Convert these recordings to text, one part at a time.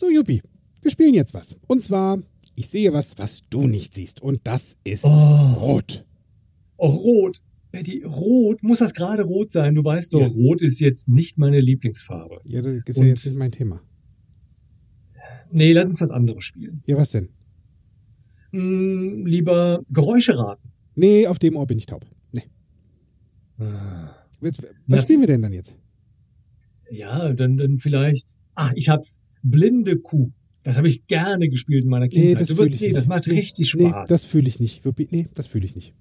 So, Juppie, wir spielen jetzt was. Und zwar, ich sehe was, was du nicht siehst. Und das ist Oh. rot. Oh, rot. Betty, rot. Muss das gerade rot sein? Du weißt doch, Ja. rot ist jetzt nicht meine Lieblingsfarbe. Ja, das ist ja Und- jetzt nicht mein Thema. Nee, lass uns was anderes spielen. Ja, was denn? Hm, lieber Geräusche raten. Nee, auf dem Ohr bin ich taub. Nee. Was, Na, was spielen wir denn dann jetzt? Ja, dann, dann vielleicht. Ah, ich hab's. Blinde Kuh. Das habe ich gerne gespielt in meiner Kindheit. du fühl wirst ich sehen, nicht. das macht Nee, richtig Nee, Spaß. das fühle ich nicht. Nee, das fühle ich nicht.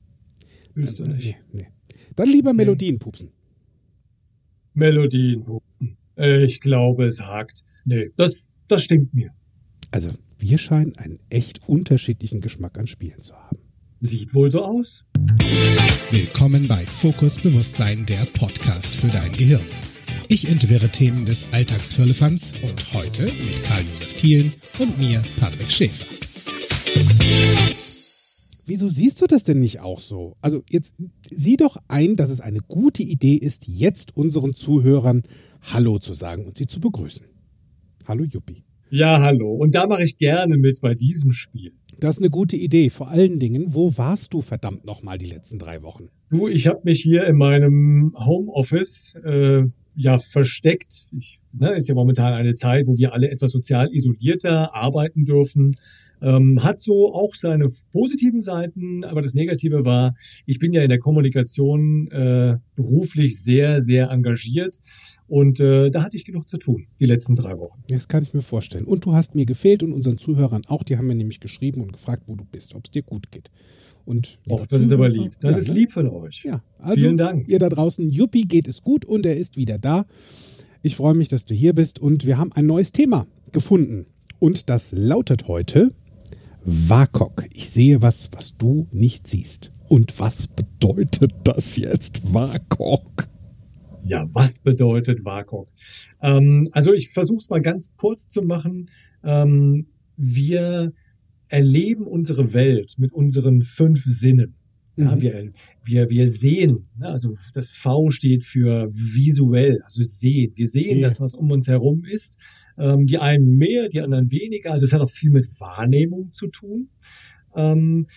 willst du Dann- nicht. Nee, nee. Dann lieber Melodien pupsen. Melodien. Ich glaube, es hakt. Nee, das, das stimmt mir. Also, wir scheinen einen echt unterschiedlichen Geschmack an Spielen zu haben. Sieht wohl so aus. Willkommen bei Fokus Bewusstsein, der Podcast für dein Gehirn. Ich entwirre Themen des Alltagsfirlefanz und heute mit Karl-Josef Thielen und mir, Patrick Schäfer. Wieso siehst du das denn nicht auch so? Also jetzt sieh doch ein, dass es eine gute Idee ist, jetzt unseren Zuhörern Hallo zu sagen und sie zu begrüßen. Hallo Juppie. Ja, hallo. Und da mache ich gerne mit bei diesem Spiel. Das ist eine gute Idee. Vor allen Dingen, wo warst du verdammt nochmal die letzten drei Wochen? Du, ich habe mich hier in meinem Homeoffice äh, ja versteckt. Ich, ne, ist ja momentan eine Zeit, wo wir alle etwas sozial isolierter arbeiten dürfen. Ähm, hat so auch seine positiven Seiten, aber das Negative war, ich bin ja in der Kommunikation äh, beruflich sehr, sehr engagiert und äh, da hatte ich genug zu tun, die letzten drei Wochen. Das kann ich mir vorstellen. Und du hast mir gefehlt und unseren Zuhörern auch. Die haben mir nämlich geschrieben und gefragt, wo du bist, ob es dir gut geht. Und liebe das ist aber lieb. Das ja, ist lieb von euch. Ja, also Vielen Dank. ihr da draußen, Juppie geht es gut und er ist wieder da. Ich freue mich, dass du hier bist und wir haben ein neues Thema gefunden. Und das lautet heute WAKOK. Ich sehe was, was du nicht siehst. Und was bedeutet das jetzt, WAKOK? Ja, was bedeutet WAKOK? Ähm, also ich versuche es mal ganz kurz zu machen. Ähm, wir erleben unsere Welt mit unseren fünf Sinnen. Ja, Mhm. wir, wir, wir sehen, ne, also das V steht für visuell, also sehen. Wir sehen Ja. das, was um uns herum ist. Ähm, die einen mehr, die anderen weniger. Also es hat auch viel mit Wahrnehmung zu tun. Ähm,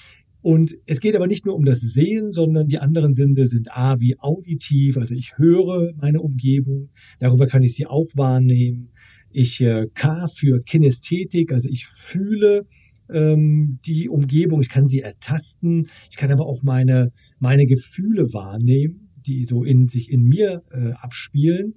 und es geht aber nicht nur um das Sehen, sondern die anderen Sinne sind A wie auditiv, also ich höre meine Umgebung, darüber kann ich sie auch wahrnehmen. Ich äh, K für Kinästhetik, also ich fühle ähm, die Umgebung, ich kann sie ertasten, ich kann aber auch meine, meine Gefühle wahrnehmen, die so in sich in mir äh, abspielen.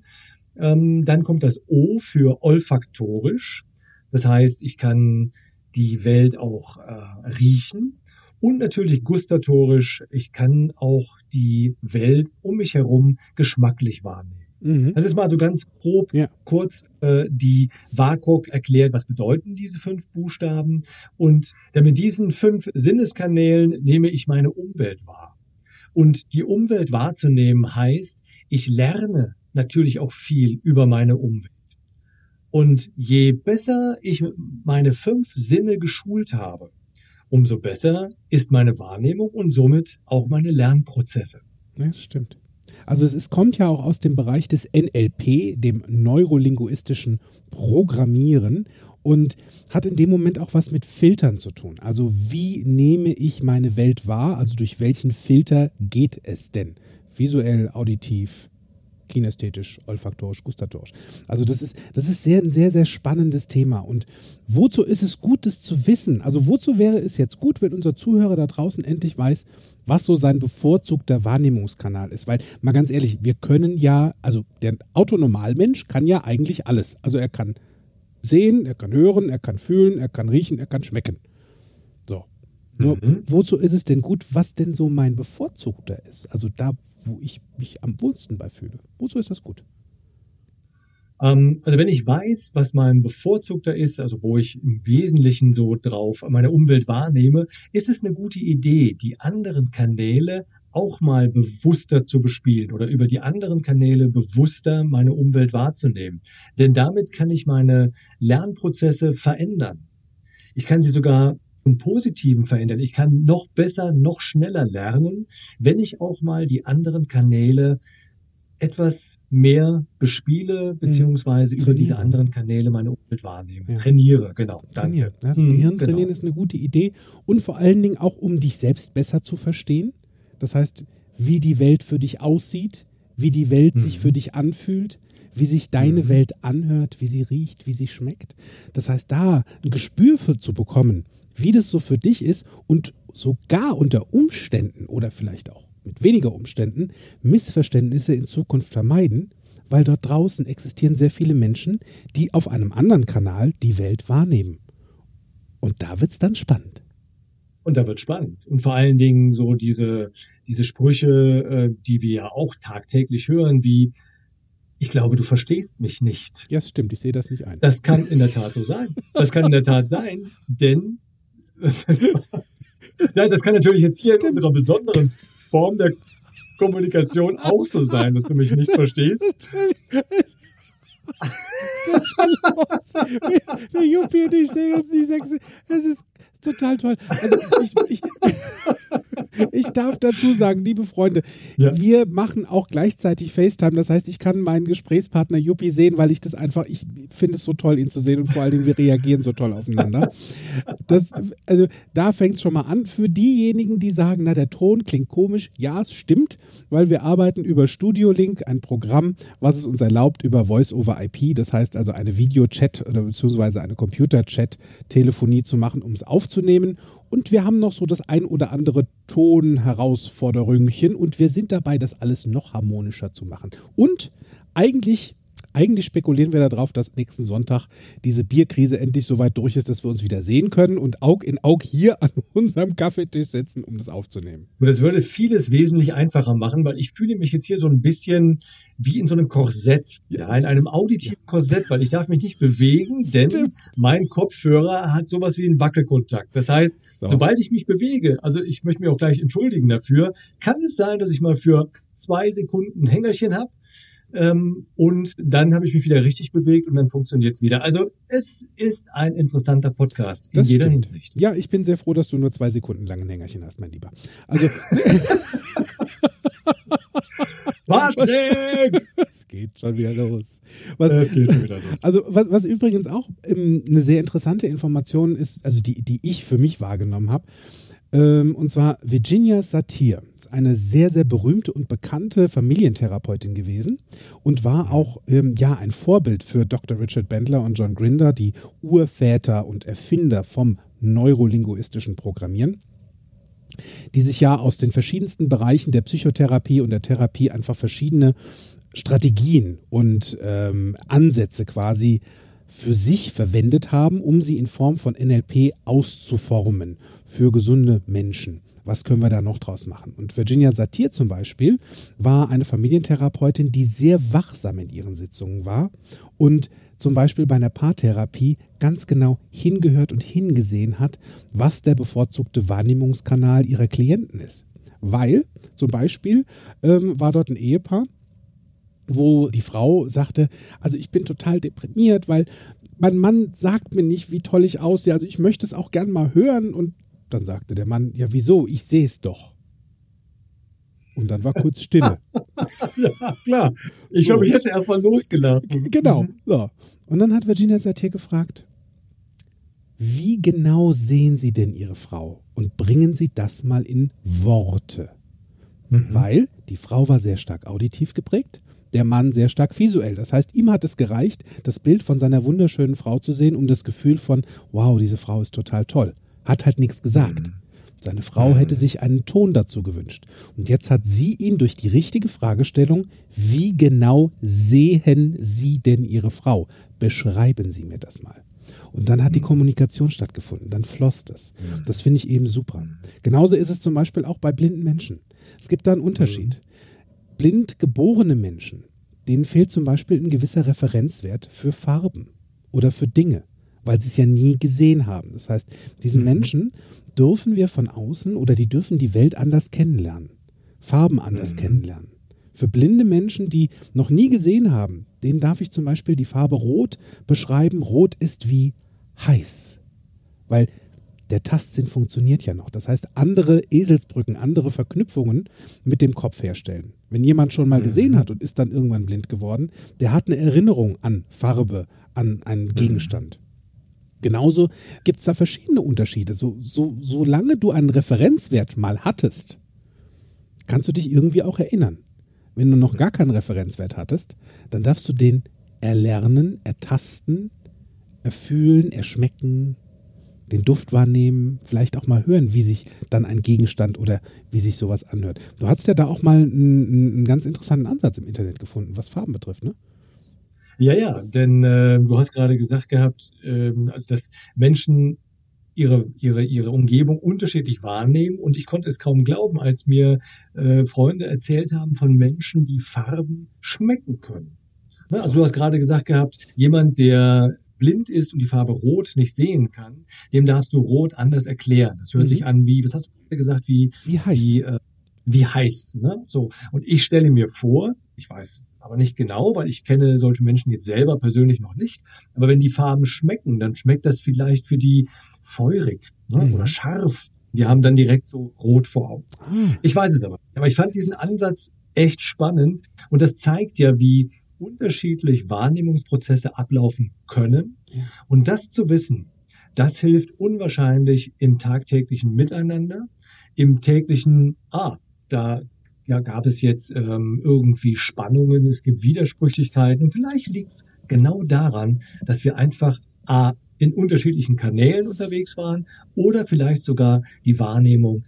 Ähm, dann kommt das O für olfaktorisch. Das heißt, ich kann die Welt auch äh, riechen. Und natürlich gustatorisch, ich kann auch die Welt um mich herum geschmacklich wahrnehmen. Mhm. Das ist mal so ganz grob Ja. kurz äh, die WAKOK erklärt, was bedeuten diese fünf Buchstaben. Und mit diesen fünf Sinneskanälen nehme ich meine Umwelt wahr. Und die Umwelt wahrzunehmen heißt, ich lerne natürlich auch viel über meine Umwelt. Und je besser ich meine fünf Sinne geschult habe, umso besser ist meine Wahrnehmung und somit auch meine Lernprozesse. Ja, stimmt. Also es ist, kommt ja auch aus dem Bereich des NLP, dem neurolinguistischen Programmieren und hat in dem Moment auch was mit Filtern zu tun. Also wie nehme ich meine Welt wahr? Also durch welchen Filter geht es denn? Visuell, auditiv, kinästhetisch, olfaktorisch, gustatorisch. Also das ist, das ist sehr, ein sehr, sehr spannendes Thema. Und wozu ist es gut, das zu wissen? Also wozu wäre es jetzt gut, wenn unser Zuhörer da draußen endlich weiß, was so sein bevorzugter Wahrnehmungskanal ist? Weil, mal ganz ehrlich, wir können ja, also der Autonormalmensch kann ja eigentlich alles. Also er kann sehen, er kann hören, er kann fühlen, er kann riechen, er kann schmecken. So. Nur, Mhm. wozu ist es denn gut, was denn so mein bevorzugter ist? Also da, wo ich mich am wohlsten bei fühle. Wozu ist das gut? Ähm, also wenn ich weiß, was mein bevorzugter ist, also wo ich im Wesentlichen so drauf meine Umwelt wahrnehme, ist es eine gute Idee, die anderen Kanäle auch mal bewusster zu bespielen oder über die anderen Kanäle bewusster meine Umwelt wahrzunehmen. Denn damit kann ich meine Lernprozesse verändern. Ich kann sie sogar im Positiven verändern. Ich kann noch besser, noch schneller lernen, wenn ich auch mal die anderen Kanäle etwas mehr bespiele, beziehungsweise über diese anderen Kanäle meine Umwelt wahrnehme. Ja. Trainiere, genau. Trainieren. Ja, das Gehirn genau. trainieren ist eine gute Idee und vor allen Dingen auch, um dich selbst besser zu verstehen. Das heißt, wie die Welt für dich aussieht, wie die Welt mhm. sich für dich anfühlt, wie sich deine mhm. Welt anhört, wie sie riecht, wie sie schmeckt. Das heißt, da ein Gespür für zu bekommen, wie das so für dich ist und sogar unter Umständen oder vielleicht auch mit weniger Umständen Missverständnisse in Zukunft vermeiden, weil dort draußen existieren sehr viele Menschen, die auf einem anderen Kanal die Welt wahrnehmen. Und da wird es dann spannend. Und da wird spannend. Und vor allen Dingen so diese, diese Sprüche, äh, die wir ja auch tagtäglich hören, wie ich glaube, du verstehst mich nicht. Ja, stimmt, ich sehe das nicht ein. Das kann in der Tat so sein. Das kann in der Tat sein, denn ja, das kann natürlich jetzt hier stimmt. in unserer besonderen Form der Kommunikation auch so sein, dass du mich nicht verstehst. Der Juppie und ich sehen uns nicht sexy. Es ist total toll. Also ich, ich, ich, darf dazu sagen, liebe Freunde, ja. wir machen auch gleichzeitig FaceTime. Das heißt, ich kann meinen Gesprächspartner Juppie sehen, weil ich das einfach, ich finde es so toll, ihn zu sehen und vor allen Dingen, wir reagieren so toll aufeinander. Das, also da fängt es schon mal an. Für diejenigen, die sagen, na, der Ton klingt komisch, ja, es stimmt, weil wir arbeiten über Studio Link, ein Programm, was es uns erlaubt, über Voice over IP, das heißt also eine Videochat oder beziehungsweise eine Computer-Chat-Telefonie zu machen, um es aufzunehmen und wir haben noch so das ein oder andere Tonherausforderungchen und wir sind dabei, das alles noch harmonischer zu machen. Und eigentlich eigentlich spekulieren wir darauf, dass nächsten Sonntag diese Bierkrise endlich so weit durch ist, dass wir uns wieder sehen können und Aug in Aug hier an unserem Kaffeetisch sitzen, um das aufzunehmen. Und das würde vieles wesentlich einfacher machen, weil ich fühle mich jetzt hier so ein bisschen wie in so einem Korsett, ja, in einem auditiven Korsett, weil ich darf mich nicht bewegen, denn Stimmt. mein Kopfhörer hat sowas wie einen Wackelkontakt. Das heißt, so. sobald ich mich bewege, also ich möchte mich auch gleich entschuldigen dafür, kann es sein, dass ich mal für zwei Sekunden ein Hängerchen habe ähm, und dann habe ich mich wieder richtig bewegt und dann funktioniert es wieder. Also es ist ein interessanter Podcast in das jeder stimmt. Hinsicht. Ja, ich bin sehr froh, dass du nur zwei Sekunden lang ein Hängerchen hast, mein Lieber. Also. Patrick! Es geht schon wieder los. Was, es geht schon wieder los. Also, was, was übrigens auch ähm, eine sehr interessante Information ist, also die, die ich für mich wahrgenommen habe, ähm, und zwar Virginia Satir eine sehr, sehr berühmte und bekannte Familientherapeutin gewesen und war auch ähm, ja, ein Vorbild für Dr. Richard Bendler und John Grinder, die Urväter und Erfinder vom neurolinguistischen Programmieren die sich ja aus den verschiedensten Bereichen der Psychotherapie und der Therapie einfach verschiedene Strategien und ähm, Ansätze quasi für sich verwendet haben, um sie in Form von NLP auszuformen für gesunde Menschen was können wir da noch draus machen? Und Virginia Satir zum Beispiel war eine Familientherapeutin, die sehr wachsam in ihren Sitzungen war und zum Beispiel bei einer Paartherapie ganz genau hingehört und hingesehen hat, was der bevorzugte Wahrnehmungskanal ihrer Klienten ist. Weil zum Beispiel ähm, war dort ein Ehepaar, wo die Frau sagte, also ich bin total deprimiert, weil mein Mann sagt mir nicht, wie toll ich aussehe. Also ich möchte es auch gern mal hören und dann sagte der Mann, ja wieso, ich sehe es doch. Und dann war kurz Stille. ja, klar. Ich glaube, so. ich hätte erstmal losgelacht. Genau. So. Und dann hat Virginia Satir gefragt, wie genau sehen Sie denn Ihre Frau? Und bringen Sie das mal in Worte. Mhm. Weil die Frau war sehr stark auditiv geprägt, der Mann sehr stark visuell. Das heißt, ihm hat es gereicht, das Bild von seiner wunderschönen Frau zu sehen, um das Gefühl von, wow, diese Frau ist total toll hat halt nichts gesagt. Mhm. Seine Frau mhm. hätte sich einen Ton dazu gewünscht. Und jetzt hat sie ihn durch die richtige Fragestellung, wie genau sehen Sie denn Ihre Frau? Beschreiben Sie mir das mal. Und dann hat die mhm. Kommunikation stattgefunden, dann floss das. Mhm. Das finde ich eben super. Mhm. Genauso ist es zum Beispiel auch bei blinden Menschen. Es gibt da einen Unterschied. Blind geborene Menschen, denen fehlt zum Beispiel ein gewisser Referenzwert für Farben oder für Dinge weil sie es ja nie gesehen haben. Das heißt, diesen mhm. Menschen dürfen wir von außen oder die dürfen die Welt anders kennenlernen, Farben anders mhm. kennenlernen. Für blinde Menschen, die noch nie gesehen haben, denen darf ich zum Beispiel die Farbe Rot beschreiben. Rot ist wie heiß, weil der Tastsinn funktioniert ja noch. Das heißt, andere Eselsbrücken, andere Verknüpfungen mit dem Kopf herstellen. Wenn jemand schon mal gesehen Mhm. hat und ist dann irgendwann blind geworden, der hat eine Erinnerung an Farbe, an einen Gegenstand. Genauso gibt es da verschiedene Unterschiede. So, so, solange du einen Referenzwert mal hattest, kannst du dich irgendwie auch erinnern. Wenn du noch gar keinen Referenzwert hattest, dann darfst du den erlernen, ertasten, erfühlen, erschmecken, den Duft wahrnehmen, vielleicht auch mal hören, wie sich dann ein Gegenstand oder wie sich sowas anhört. Du hast ja da auch mal einen, einen ganz interessanten Ansatz im Internet gefunden, was Farben betrifft, ne? Ja, ja, denn äh, du hast gerade gesagt gehabt, ähm, also dass Menschen ihre, ihre, ihre Umgebung unterschiedlich wahrnehmen und ich konnte es kaum glauben, als mir äh, Freunde erzählt haben von Menschen, die Farben schmecken können. Ne? Also du hast gerade gesagt gehabt, jemand, der blind ist und die Farbe Rot nicht sehen kann, dem darfst du Rot anders erklären. Das hört Mhm. sich an wie, was hast du gerade gesagt, wie, Wie heiß? wie, äh, wie heiß. Ne? So. Und ich stelle mir vor, ich weiß es aber nicht genau, weil ich kenne solche Menschen jetzt selber persönlich noch nicht. Aber wenn die Farben schmecken, dann schmeckt das vielleicht für die feurig ne? Mhm. oder scharf. Die haben dann direkt so rot vor Augen. Ah, Ich weiß es aber nicht. Aber ich fand diesen Ansatz echt spannend und das zeigt ja, wie unterschiedlich Wahrnehmungsprozesse ablaufen können. Ja. Und das zu wissen, das hilft unwahrscheinlich im tagtäglichen Miteinander, im täglichen, ah, da ja, gab es jetzt ähm, irgendwie Spannungen, es gibt Widersprüchlichkeiten und vielleicht liegt es genau daran, dass wir einfach A, in unterschiedlichen Kanälen unterwegs waren oder vielleicht sogar die Wahrnehmung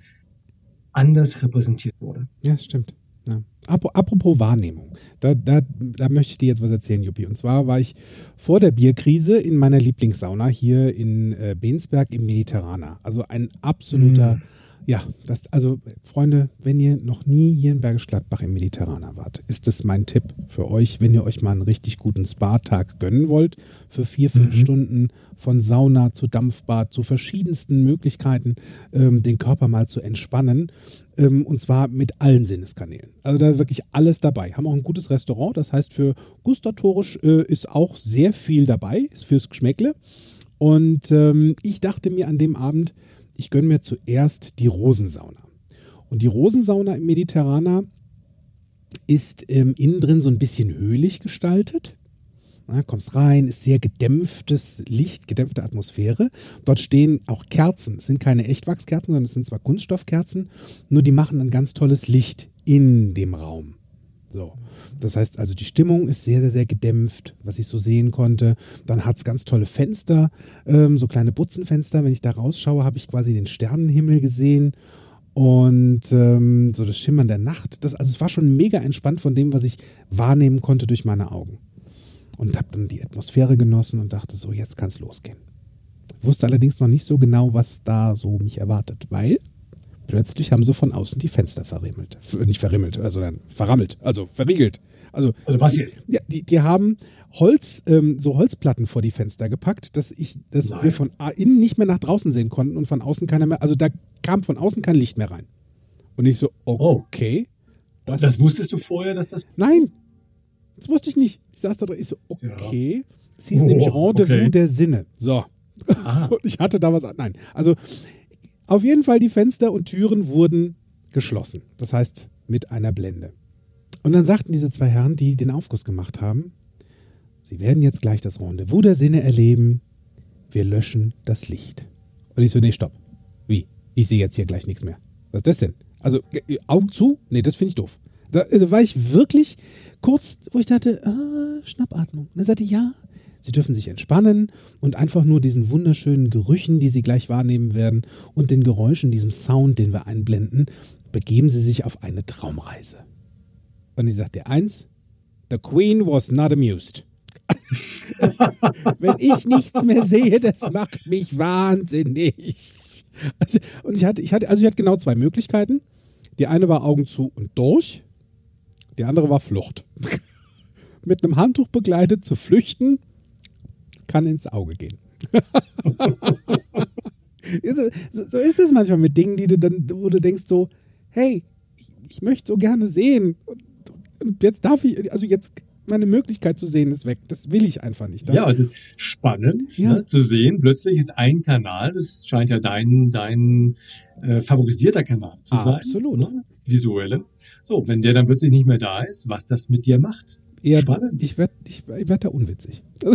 anders repräsentiert wurde. ja, stimmt. Ja. Ap- Apropos Wahrnehmung, da, da, da möchte ich dir jetzt was erzählen, Juppie. Und zwar war ich vor der Bierkrise in meiner Lieblingssauna hier in äh, Bensberg im Mediterraner. Also ein absoluter, Mm. Ja, das, also Freunde, wenn ihr noch nie hier in Bergisch Gladbach im Mediterraner wart, ist das mein Tipp für euch, wenn ihr euch mal einen richtig guten Spa-Tag gönnen wollt, für vier, fünf Mhm. Stunden von Sauna zu Dampfbad, zu verschiedensten Möglichkeiten, ähm, den Körper mal zu entspannen. Ähm, und zwar mit allen Sinneskanälen. Also da wirklich alles dabei. Haben auch ein gutes Restaurant, das heißt für gustatorisch äh, ist auch sehr viel dabei, ist fürs Geschmäckle. Und ähm, ich dachte mir an dem Abend, ich gönne mir zuerst die Rosensauna. Und die Rosensauna im Mediterraner ist ähm, innen drin so ein bisschen höhlich gestaltet. Na, kommst rein, ist sehr gedämpftes Licht, gedämpfte Atmosphäre. Dort stehen auch Kerzen. Es sind keine Echtwachskerzen, sondern es sind zwar Kunststoffkerzen, nur die machen ein ganz tolles Licht in dem Raum. So. Das heißt also, die Stimmung ist sehr, sehr, sehr gedämpft, was ich so sehen konnte. Dann hat es ganz tolle Fenster, ähm, so kleine Butzenfenster. Wenn ich da rausschaue, habe ich quasi den Sternenhimmel gesehen und ähm, so das Schimmern der Nacht. Das, also es war schon mega entspannt von dem, was ich wahrnehmen konnte durch meine Augen. Und habe dann die Atmosphäre genossen und dachte so, jetzt kann es losgehen. Wusste allerdings noch nicht so genau, was da so mich erwartet, weil plötzlich haben sie von außen die Fenster verrimmelt. Nicht verrimmelt, also dann verrammelt, also verriegelt. Also Also was jetzt? ja, die, die haben Holz, ähm, so Holzplatten vor die Fenster gepackt, dass ich, dass Nein. wir von innen nicht mehr nach draußen sehen konnten und von außen keiner mehr, also da kam von außen kein Licht mehr rein. Und ich so, Oh. okay. Und das wusstest du vorher, dass das. Nein, das wusste ich nicht. Ich saß da drin, ich so, Ja. okay. Es hieß Oh, nämlich Rendezvous okay. der Sinne. So. Ah, Und ich hatte da was. Nein. Also auf jeden Fall die Fenster und Türen wurden geschlossen. Das heißt mit einer Blende. Und dann sagten diese zwei Herren, die den Aufguss gemacht haben, sie werden jetzt gleich das Rendezvous der Sinne erleben. Wir löschen das Licht. Und ich so, nee, stopp. Wie? Ich sehe jetzt hier gleich nichts mehr. Was ist das denn? Also äh, Augen zu? Nee, das finde ich doof. Da, äh, da war ich wirklich kurz, wo ich dachte, ah, Schnappatmung. Und er sagte, ja, Sie dürfen sich entspannen und einfach nur diesen wunderschönen Gerüchen, die Sie gleich wahrnehmen werden und den Geräuschen, diesem Sound, den wir einblenden, begeben Sie sich auf eine Traumreise. Und ich sagte eins, The Queen was not amused. Wenn ich nichts mehr sehe, das macht mich wahnsinnig. Also, und ich hatte, ich hatte, also ich hatte genau zwei Möglichkeiten. Die eine war Augen zu und durch. Die andere war Flucht. Mit einem Handtuch begleitet zu flüchten, kann ins Auge gehen. Ja, so, so, ist es manchmal mit Dingen, die du dann, wo du denkst so, hey, ich, ich möchte so gerne sehen. Und, und jetzt darf ich, also jetzt meine Möglichkeit zu sehen ist weg. Das will ich einfach nicht. Ja, es ist spannend Ja. ne, zu sehen. Plötzlich ist ein Kanal, das scheint ja dein, dein äh, favorisierter Kanal zu sein. Absolut. Ne, visuelle. So, wenn der dann plötzlich nicht mehr da ist, was das mit dir macht. Eher, Spannend. Ich werde ich, ich werd da unwitzig.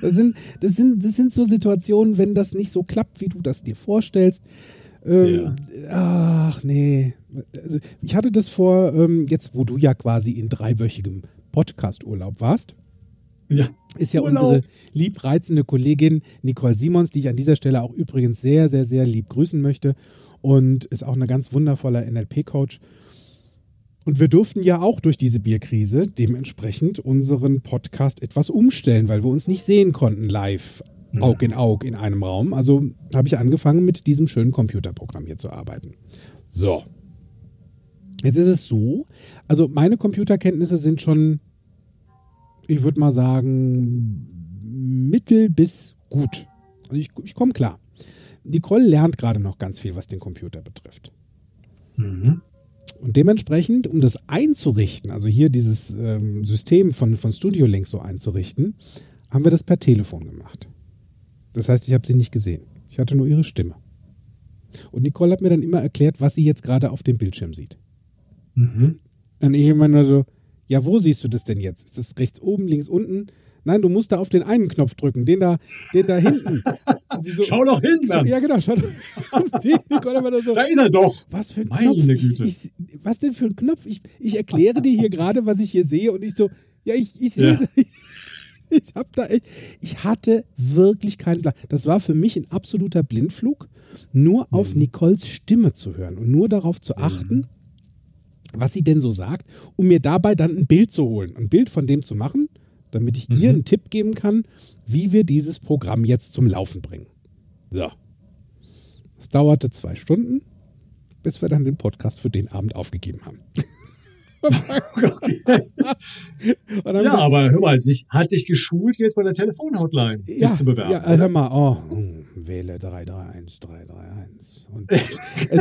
Das sind, das, sind, das sind so Situationen, wenn das nicht so klappt, wie du das dir vorstellst. Ähm, Ach nee. Also, ich hatte das vor, ähm, jetzt wo du ja quasi in dreiwöchigem Podcast-Urlaub warst, Ja. ist ja Urlaub. unsere liebreizende Kollegin Nicole Simons, die ich an dieser Stelle auch übrigens sehr, sehr, sehr lieb grüßen möchte und ist auch eine ganz wundervoller NLP-Coach. Und wir durften ja auch durch diese Bierkrise dementsprechend unseren Podcast etwas umstellen, weil wir uns nicht sehen konnten live, Mhm. Aug in Aug in einem Raum. Also habe ich angefangen, mit diesem schönen Computerprogramm hier zu arbeiten. So. Jetzt ist es so, also meine Computerkenntnisse sind schon, ich würde mal sagen, mittel bis gut. Also ich, ich komme klar. Nicole lernt gerade noch ganz viel, was den Computer betrifft. Mhm. Und dementsprechend, um das einzurichten, also hier dieses ähm, System von, von Studio Link so einzurichten, haben wir das per Telefon gemacht. Das heißt, ich habe sie nicht gesehen. Ich hatte nur ihre Stimme. Und Nicole hat mir dann immer erklärt, was sie jetzt gerade auf dem Bildschirm sieht. Mhm. Und ich immer nur so, ja, wo siehst du das denn jetzt? Ist das rechts oben, links unten? Nein, du musst da auf den einen Knopf drücken, den da, den da hinten. So, Schau doch hin, so, Mann. ja, genau, schau. Sie, immer nur so, Da ist er doch. was für ein Meine Knopf? Güte. Ich, ich, was denn für ein Knopf? Ich, ich erkläre dir hier gerade, was ich hier sehe und ich so, ja, ich, ich sehe, Ja. ich habe da echt, ich hatte wirklich keinen Plan. Das war für mich ein absoluter Blindflug, nur auf Mhm. Nicoles Stimme zu hören und nur darauf zu achten, was sie denn so sagt, um mir dabei dann ein Bild zu holen, ein Bild von dem zu machen, damit ich ihr Mhm. einen Tipp geben kann, wie wir dieses Programm jetzt zum Laufen bringen. So. Es dauerte zwei Stunden, bis wir dann den Podcast für den Abend aufgegeben haben. Ja, wir aber hör mal, dich, hat dich geschult jetzt bei der Telefonhotline, dich ja, zu bewerben. Ja, äh, hör mal, oh, hm, wähle 331, 331. Und es,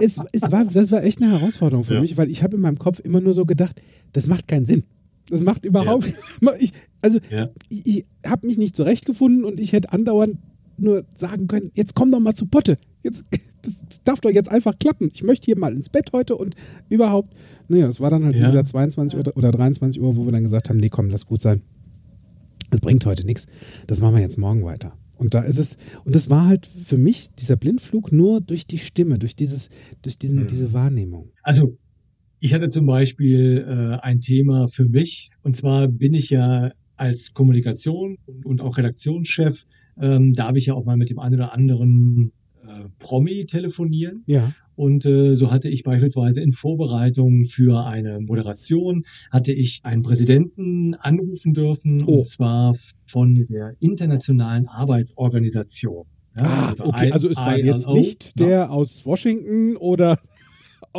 es, es war, das war echt eine Herausforderung für Ja. mich, weil ich habe in meinem Kopf immer nur so gedacht, das macht keinen Sinn. Das macht überhaupt, ich, also Ja. ich, ich habe mich nicht zurechtgefunden und ich hätte andauernd nur sagen können, jetzt komm doch mal zu Potte. Jetzt, das, das darf doch jetzt einfach klappen. Ich möchte hier mal ins Bett heute und überhaupt. Naja, es war dann halt Ja. dieser 22 Uhr oder 23 Uhr, wo wir dann gesagt haben, nee, komm, lass gut sein. Es bringt heute nichts. Das machen wir jetzt morgen weiter. Und da ist es, und das war halt für mich dieser Blindflug nur durch die Stimme, durch dieses, durch diesen, Mhm. diese Wahrnehmung. Also, ich hatte zum Beispiel äh, ein Thema für mich. Und zwar bin ich ja als Kommunikation und auch Redaktionschef, ähm, darf ich ja auch mal mit dem einen oder anderen äh, Promi telefonieren. Ja. Und äh, so hatte ich beispielsweise in Vorbereitung für eine Moderation, hatte ich einen Präsidenten anrufen dürfen, Oh. und zwar von der Internationalen Arbeitsorganisation. Ja, Ah, also okay, also es war jetzt nicht der aus Washington oder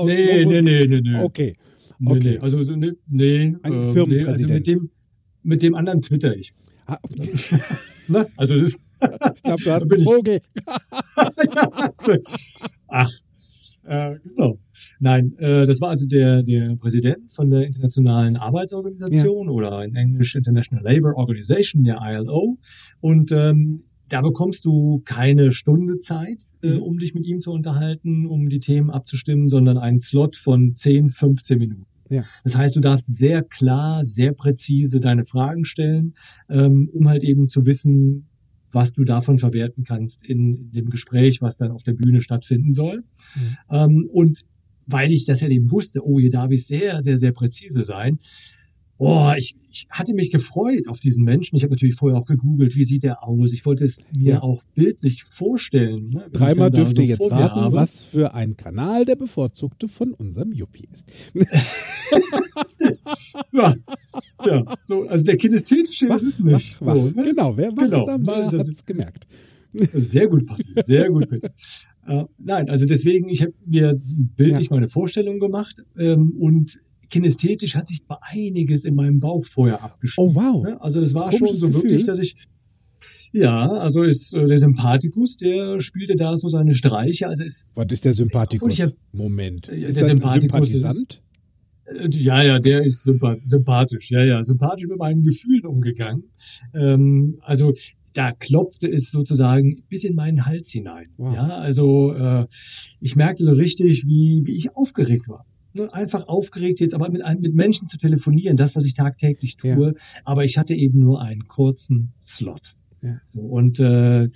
Nee, nee, nee, nee, nee. Okay. Nee, Okay. nee, also so, nee, nee, Ein äh, Firmenpräsident. Nee, also mit dem, mit dem anderen twitter ich. Ah, okay. Ne? Also das ist, Ich glaube, du hast Bin einen ich- Vogel. ach, äh, genau. Nein, äh, das war also der, der Präsident von der Internationalen Arbeitsorganisation oder in Englisch International Labour Organization, der ILO. Und ähm, da bekommst du keine Stunde Zeit, äh, Mhm. um dich mit ihm zu unterhalten, um die Themen abzustimmen, sondern einen Slot von 10, 15 Minuten. Ja. Das heißt, du darfst sehr klar, sehr präzise deine Fragen stellen, ähm, um halt eben zu wissen, was du davon verwerten kannst in dem Gespräch, was dann auf der Bühne stattfinden soll. Mhm. Ähm, und weil ich das ja eben wusste, oh, hier darf ich sehr, sehr, sehr präzise sein. Oh, ich, ich hatte mich gefreut auf diesen Menschen. Ich habe natürlich vorher auch gegoogelt, wie sieht der aus. Ich wollte es mir Ja. auch bildlich vorstellen. Ne, Dreimal dürft so ihr jetzt vor mir raten, habe. was für ein Kanal der bevorzugte von unserem Yuppie ist. Ja, ja, so, also der kinästhetische ist es nicht. wach, So, wach. ne? Genau, wer Genau, wachsam ne, war, das hat ist- es gemerkt. Sehr gut, Patti. Sehr gut, bitte. Äh, nein, also deswegen, ich habe mir bildlich meine Vorstellung gemacht ähm, und kinästhetisch hat sich bei einiges in meinem Bauch vorher abgespielt. Oh, wow. Ne? Also das war schon Komisches so Gefühl. wirklich, dass ich ja, also ist äh, der Sympathikus, der spielte da so seine Streiche. Also ist Was ist der Sympathikus? hab- Moment. Ist der Sympathikus ist-? Äh, Ja, ja, der ist sympa- sympathisch. Ja, ja, sympathisch mit meinen Gefühlen umgegangen. Ähm, also da klopfte es sozusagen bis in meinen Hals hinein. Wow. Ja, also äh, ich merkte so richtig, wie, wie ich aufgeregt war. Ne, Einfach aufgeregt, jetzt aber mit, einem- mit Menschen zu telefonieren, das, was ich tagtäglich tue. Aber ich hatte eben nur einen kurzen Slot. Ja. So, und äh,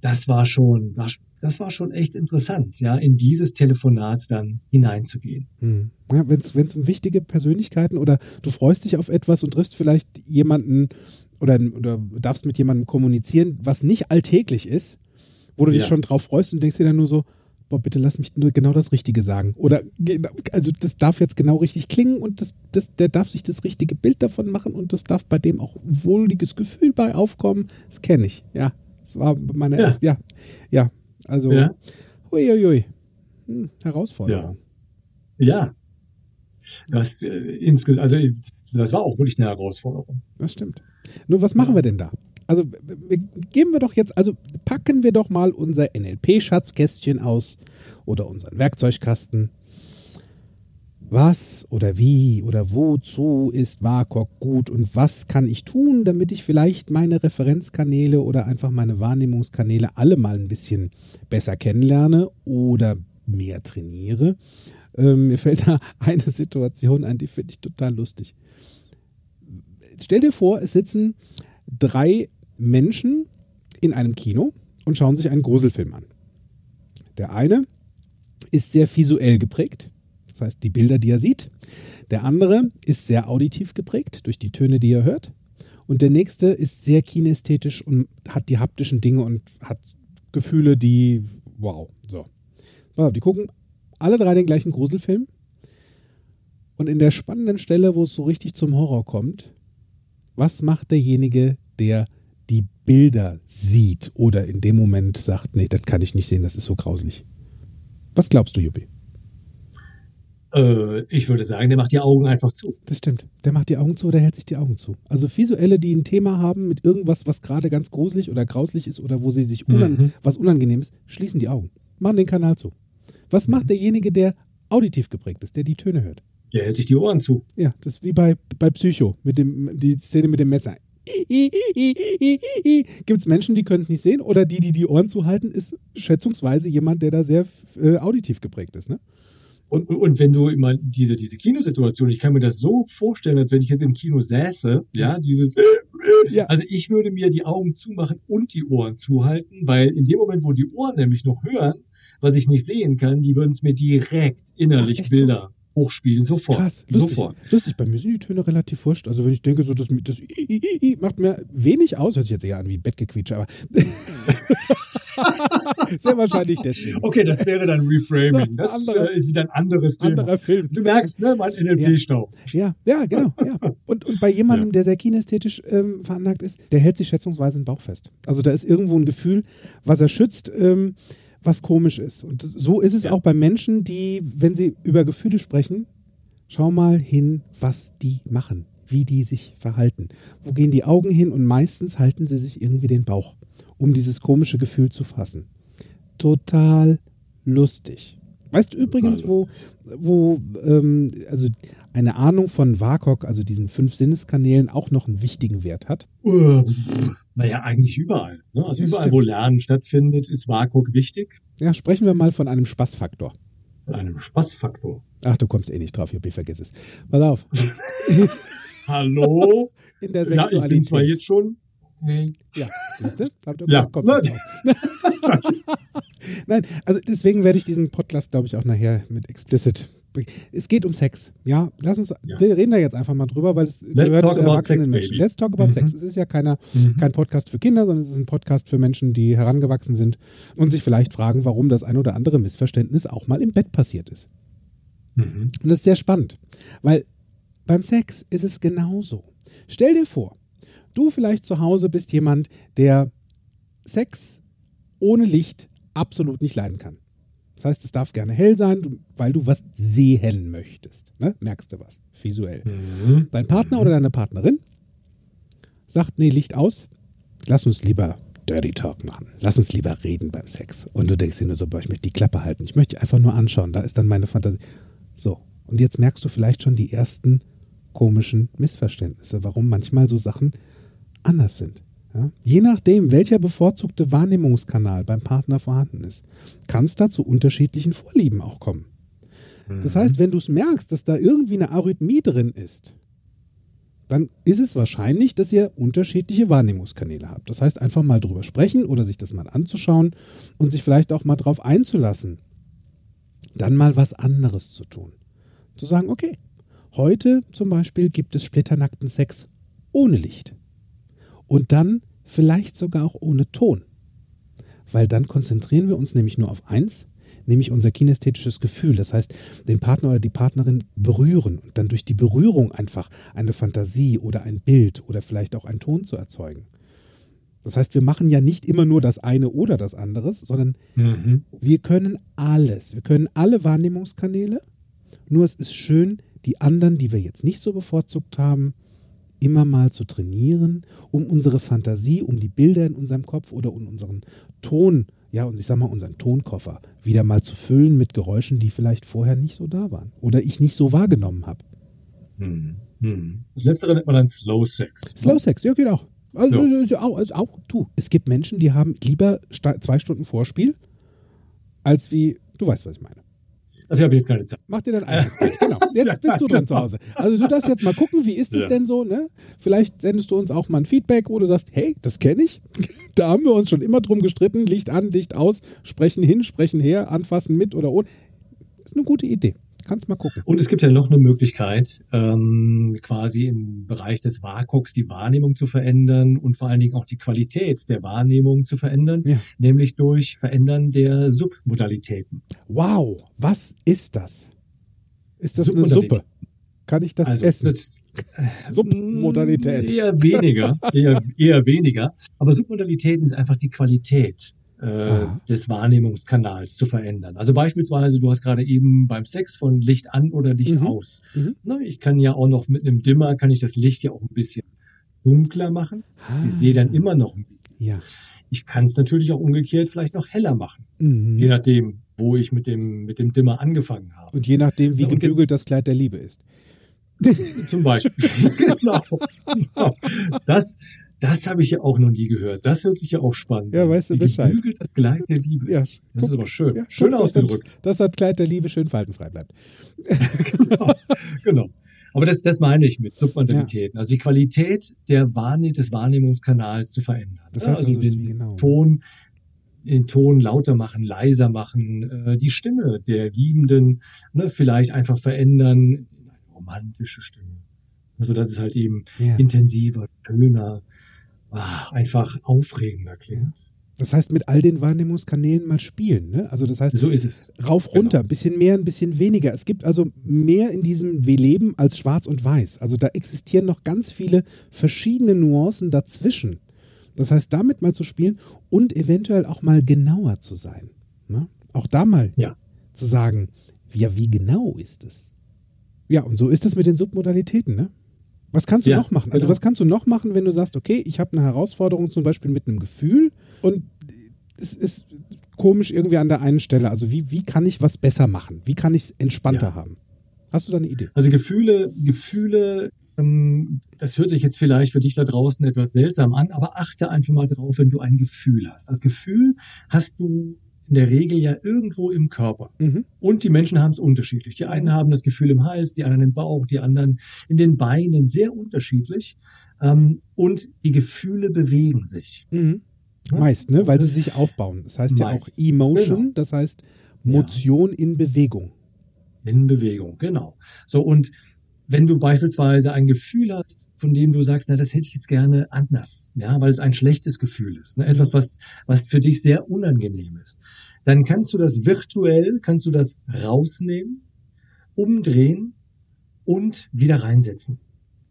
das war schon, war, das war schon echt interessant, ja, in dieses Telefonat dann hineinzugehen. Hm. Ja, Wenn es um wichtige Persönlichkeiten oder du freust dich auf etwas und triffst vielleicht jemanden oder, oder darfst mit jemandem kommunizieren, was nicht alltäglich ist, wo du dich Ja. schon drauf freust und denkst dir dann nur so, boah, bitte lass mich nur genau das Richtige sagen. Oder also das darf jetzt genau richtig klingen und das, das, der darf sich das richtige Bild davon machen und das darf bei dem auch wohliges Gefühl bei aufkommen. Das kenne ich, ja. Das war meine Ja. erste, ja, ja. Also, Ja. huiuiui. Hm, Herausforderung. Ja. Das äh, also das war auch wirklich eine Herausforderung. Das stimmt. Nur was machen Ja. wir denn da? Also geben wir doch jetzt, also packen wir doch mal unser NLP-Schatzkästchen aus oder unseren Werkzeugkasten. Was oder wie oder wozu ist WAKOK gut und was kann ich tun, damit ich vielleicht meine Referenzkanäle oder einfach meine Wahrnehmungskanäle alle mal ein bisschen besser kennenlerne oder mehr trainiere? Ähm, mir fällt da eine Situation ein, die finde ich total lustig stell dir vor, es sitzen drei Menschen in einem Kino und schauen sich einen Gruselfilm an. Der eine ist sehr visuell geprägt, das heißt die Bilder, die er sieht. Der andere ist sehr auditiv geprägt durch die Töne, die er hört. Und der nächste ist sehr kinästhetisch und hat die haptischen Dinge und hat Gefühle, die wow. So. Die gucken alle drei den gleichen Gruselfilm. Und in der spannenden Stelle, wo es so richtig zum Horror kommt, was macht derjenige, der Bilder sieht oder in dem Moment sagt, nee, das kann ich nicht sehen, das ist so grauslich. Was glaubst du, Juppie? Äh, ich würde sagen, der macht die Augen einfach zu. Das stimmt. Der macht die Augen zu oder hält sich die Augen zu. Also Visuelle, die ein Thema haben mit irgendwas, was gerade ganz gruselig oder grauslich ist oder wo sie sich unan Mhm. was unangenehm ist, schließen die Augen. Machen den Kanal zu. Was macht derjenige, der auditiv geprägt ist, der die Töne hört? Der hält sich die Ohren zu. Ja, das ist wie bei, bei Psycho, mit dem, die Szene mit dem Messer. Gibt es Menschen, die können es nicht sehen oder die, die die Ohren zuhalten, ist schätzungsweise jemand, der da sehr äh, auditiv geprägt ist. Ne? Und, und, und wenn du immer diese, diese Kinosituation, ich kann mir das so vorstellen, als wenn ich jetzt im Kino säße, ja, dieses, Ja. also ich würde mir die Augen zumachen und die Ohren zuhalten, weil in dem Moment, wo die Ohren nämlich noch hören, was ich nicht sehen kann, die würden es mir direkt innerlich Ach? Bilder hochspielen, sofort. Krass, lustig. Sofort. Lustig, bei mir sind die Töne relativ wurscht. Also wenn ich denke, so das, das macht mir wenig aus, hört sich jetzt eher an wie Bettgequietsche, aber sehr wahrscheinlich deswegen. Okay, das wäre dann Reframing. Das Andere- äh, ist wieder ein anderes Thema. Anderer Film. Du merkst, ne, mein NLP-Stau. Ja, ja, genau. Ja. Und, und bei jemandem, Ja. der sehr kinästhetisch ähm, veranlagt ist, der hält sich schätzungsweise den Bauch fest. Also da ist irgendwo ein Gefühl, was er schützt, ähm, was komisch ist. Und so ist es Ja. auch bei Menschen, die, wenn sie über Gefühle sprechen, schau mal hin, was die machen, wie die sich verhalten. Wo gehen die Augen hin? Und meistens halten sie sich irgendwie den Bauch, um dieses komische Gefühl zu fassen. Total lustig. Weißt du übrigens, wo, wo ähm, also eine Ahnung von WAKOK, also diesen fünf Sinneskanälen, auch noch einen wichtigen Wert hat? Äh, naja, eigentlich überall. Ne? Also Das überall, stimmt. wo Lernen stattfindet, ist WAKOK wichtig. Ja, sprechen wir mal von einem Spaßfaktor. Von einem Spaßfaktor. Ach, du kommst eh nicht drauf, Juppie, vergiss es. Pass auf. Hallo? In der ja, ich bin zwar Sexualität. jetzt schon. Ja, siehst du? Ja. drauf. Nein, also deswegen werde ich diesen Podcast, glaube ich, auch nachher mit explicit. Es geht um Sex. Ja, lass uns, Ja. wir reden da jetzt einfach mal drüber, weil es Let's gehört zu erwachsenen sex, Menschen. baby. Let's talk about Mhm. Sex. Es ist ja keiner, Mhm. kein Podcast für Kinder, sondern es ist ein Podcast für Menschen, die herangewachsen sind und sich vielleicht fragen, warum das ein oder andere Missverständnis auch mal im Bett passiert ist. Mhm. Und das ist sehr spannend, weil beim Sex ist es genauso. Stell dir vor, du vielleicht zu Hause bist jemand, der Sex ohne Licht absolut nicht leiden kann. Das heißt, es darf gerne hell sein, weil du was sehen möchtest. Ne? Merkst du was? Visuell. Mhm. Dein Partner oder deine Partnerin sagt, nee, Licht aus, lass uns lieber Dirty Talk machen. Lass uns lieber reden beim Sex. Und du denkst dir nur so, boah, ich möchte die Klappe halten. Ich möchte einfach nur anschauen. Da ist dann meine Fantasie. So. Und jetzt merkst du vielleicht schon die ersten komischen Missverständnisse, warum manchmal so Sachen anders sind. Ja? Je nachdem, welcher bevorzugte Wahrnehmungskanal beim Partner vorhanden ist, kann es da zu unterschiedlichen Vorlieben auch kommen. Das Mhm. heißt, wenn du es merkst, dass da irgendwie eine Arrhythmie drin ist, dann ist es wahrscheinlich, dass ihr unterschiedliche Wahrnehmungskanäle habt. Das heißt, einfach mal drüber sprechen oder sich das mal anzuschauen und sich vielleicht auch mal drauf einzulassen, dann mal was anderes zu tun. Zu sagen, okay, heute zum Beispiel gibt es splitternackten Sex ohne Licht. Und dann vielleicht sogar auch ohne Ton. Weil dann konzentrieren wir uns nämlich nur auf eins, nämlich unser kinästhetisches Gefühl. Das heißt, den Partner oder die Partnerin berühren und dann durch die Berührung einfach eine Fantasie oder ein Bild oder vielleicht auch einen Ton zu erzeugen. Das heißt, wir machen ja nicht immer nur das eine oder das andere, sondern Mhm. wir können alles. Wir können alle Wahrnehmungskanäle. Nur es ist schön, die anderen, die wir jetzt nicht so bevorzugt haben, immer mal zu trainieren, um unsere Fantasie, um die Bilder in unserem Kopf oder um unseren Ton, ja, und ich sag mal, unseren Tonkoffer wieder mal zu füllen mit Geräuschen, die vielleicht vorher nicht so da waren oder ich nicht so wahrgenommen habe. Mhm. Mhm. Das letztere nennt man dann Slow Sex. Slow Sex, ja, geht auch. Also, Ja. auch, ist auch, du, es gibt Menschen, die haben lieber zwei Stunden Vorspiel, als wie, du weißt, was ich meine. Dafür habe ich jetzt keine Zeit. Mach dir dein eigenes Bild. Genau. Jetzt bist du dran zu Hause. Also du darfst jetzt mal gucken, wie ist es Ja. denn so, ne? Vielleicht sendest du uns auch mal ein Feedback, wo du sagst, hey, das kenne ich. Da haben wir uns schon immer drum gestritten. Licht an, Licht aus, sprechen hin, sprechen her, anfassen mit oder ohne. Ist eine gute Idee. Kannst mal gucken. Und es gibt ja noch eine Möglichkeit, ähm, quasi im Bereich des WAKOX die Wahrnehmung zu verändern und vor allen Dingen auch die Qualität der Wahrnehmung zu verändern, Ja. nämlich durch Verändern der Submodalitäten. Wow, was ist das? Ist das eine. Suppe? Kann ich das also essen? das, Submodalität. Eher weniger, eher, eher weniger. Aber Submodalitäten ist einfach die Qualität äh, des Wahrnehmungskanals zu verändern. Also beispielsweise, du hast gerade eben beim Sex von Licht an oder Licht Mhm. aus. Mhm. Na, ich kann ja auch noch mit einem Dimmer, kann ich das Licht ja auch ein bisschen dunkler machen. Ich sehe dann immer noch ein bisschen. Ja. Ich kann es natürlich auch umgekehrt vielleicht noch heller machen. Mhm. Je nachdem, wo ich mit dem, mit dem Dimmer angefangen habe. Und je nachdem, wie Ja, gebügelt das Kleid der Liebe ist. Zum Beispiel. genau. genau. Das, das habe ich ja auch noch nie gehört. Das hört sich ja auch spannend Ja, an. weißt du Wie Bescheid. gebügelt das Kleid der Liebe Ja, ist. Das ist aber schön. Ja, schön guck, das ausgedrückt. Dass das Kleid der Liebe schön faltenfrei bleibt. genau. genau. Aber das, das meine ich mit Submodalitäten. Also die Qualität der Wahrne des Wahrnehmungskanals zu verändern. Das Ja, heißt also, also ist den genau. Ton, den Ton lauter machen, leiser machen, äh, die Stimme der Liebenden ne, vielleicht einfach verändern romantische Stimme. Also dass es halt eben Ja. intensiver, schöner, einfach aufregender klingt. Das heißt, mit all den Wahrnehmungskanälen mal spielen. Ne? Also das heißt, So ist es. rauf, runter, ein bisschen mehr, ein bisschen weniger. Es gibt also mehr in diesem Leben als schwarz und weiß. Also da existieren noch ganz viele verschiedene Nuancen dazwischen. Das heißt, damit mal zu spielen und eventuell auch mal genauer zu sein. Ne? Auch da mal Ja. zu sagen, ja, wie genau ist es? Ja, und so ist es mit den Submodalitäten, ne? Was kannst du Ja, noch machen? Also genau. was kannst du noch machen, wenn du sagst, okay, ich habe eine Herausforderung zum Beispiel mit einem Gefühl und es ist komisch irgendwie an der einen Stelle. Also wie, wie kann ich was besser machen? Wie kann ich es entspannter Ja. haben? Hast du da eine Idee? Also Gefühle, Gefühle, ähm, das hört sich jetzt vielleicht für dich da draußen etwas seltsam an, aber achte einfach mal drauf, wenn du ein Gefühl hast. Das Gefühl hast du in der Regel ja irgendwo im Körper. Mhm. Und die Menschen haben es unterschiedlich. Die einen haben das Gefühl im Hals, die anderen im Bauch, die anderen in den Beinen, sehr unterschiedlich. Ähm, und die Gefühle bewegen sich. Mhm. Ja? Meist, ne? Weil sie sich aufbauen. Das heißt ja auch Meist. Emotion, Genau. das heißt Motion in Bewegung. In Bewegung, genau. So, und wenn du beispielsweise ein Gefühl hast, von dem du sagst, na, das hätte ich jetzt gerne anders, ja, weil es ein schlechtes Gefühl ist, ne, etwas, was, was für dich sehr unangenehm ist, dann kannst du das virtuell, kannst du das rausnehmen, umdrehen und wieder reinsetzen.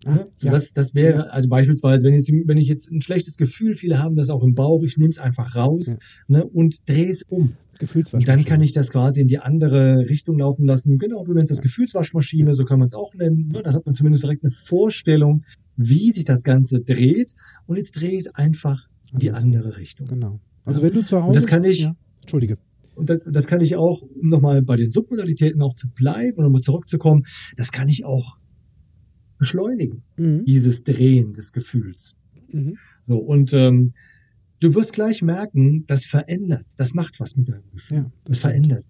Ne? So, Das, das wäre, also beispielsweise, wenn ich, wenn ich jetzt ein schlechtes Gefühl, viele haben das auch im Bauch, ich nehme es einfach raus Ja. ne, und drehe es um. Und dann kann ich das quasi in die andere Richtung laufen lassen. Genau, du nennst das Gefühlswaschmaschine, so kann man es auch nennen. Ne? Dann hat man zumindest direkt eine Vorstellung, wie sich das Ganze dreht. Und jetzt drehe ich es einfach in die Also, andere Richtung. Genau. Also wenn du zu Hause. das kann ich- Ja. Entschuldige. und das, das kann ich auch, um nochmal bei den Submodalitäten auch zu bleiben und nochmal zurückzukommen, das kann ich auch beschleunigen, Mhm. dieses Drehen des Gefühls. Mhm. So, und ähm, du wirst gleich merken, das verändert, das macht was mit deinem Gefühl. Ja, Das verändert.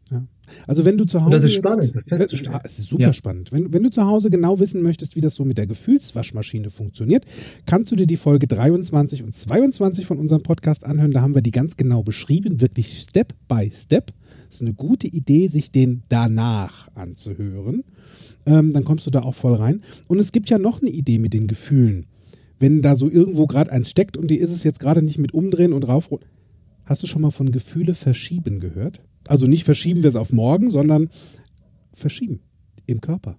Also wenn du zu Hause Und das ist jetzt- spannend, das wenn- festzustellen. Ah, es ist super Ja. spannend. Wenn, wenn du zu Hause genau wissen möchtest, wie das so mit der Gefühlswaschmaschine funktioniert, kannst du dir die Folge 23 und 22 von unserem Podcast anhören. Da haben wir die ganz genau beschrieben, wirklich Step by Step. Das ist eine gute Idee, sich den danach anzuhören. Ähm, dann kommst du da auch voll rein. Und es gibt ja noch eine Idee mit den Gefühlen. Wenn da so irgendwo gerade eins steckt und die ist es jetzt gerade nicht mit umdrehen und rauf. Hast du schon mal von Gefühle verschieben gehört? Also nicht verschieben wir es auf morgen, sondern verschieben im Körper.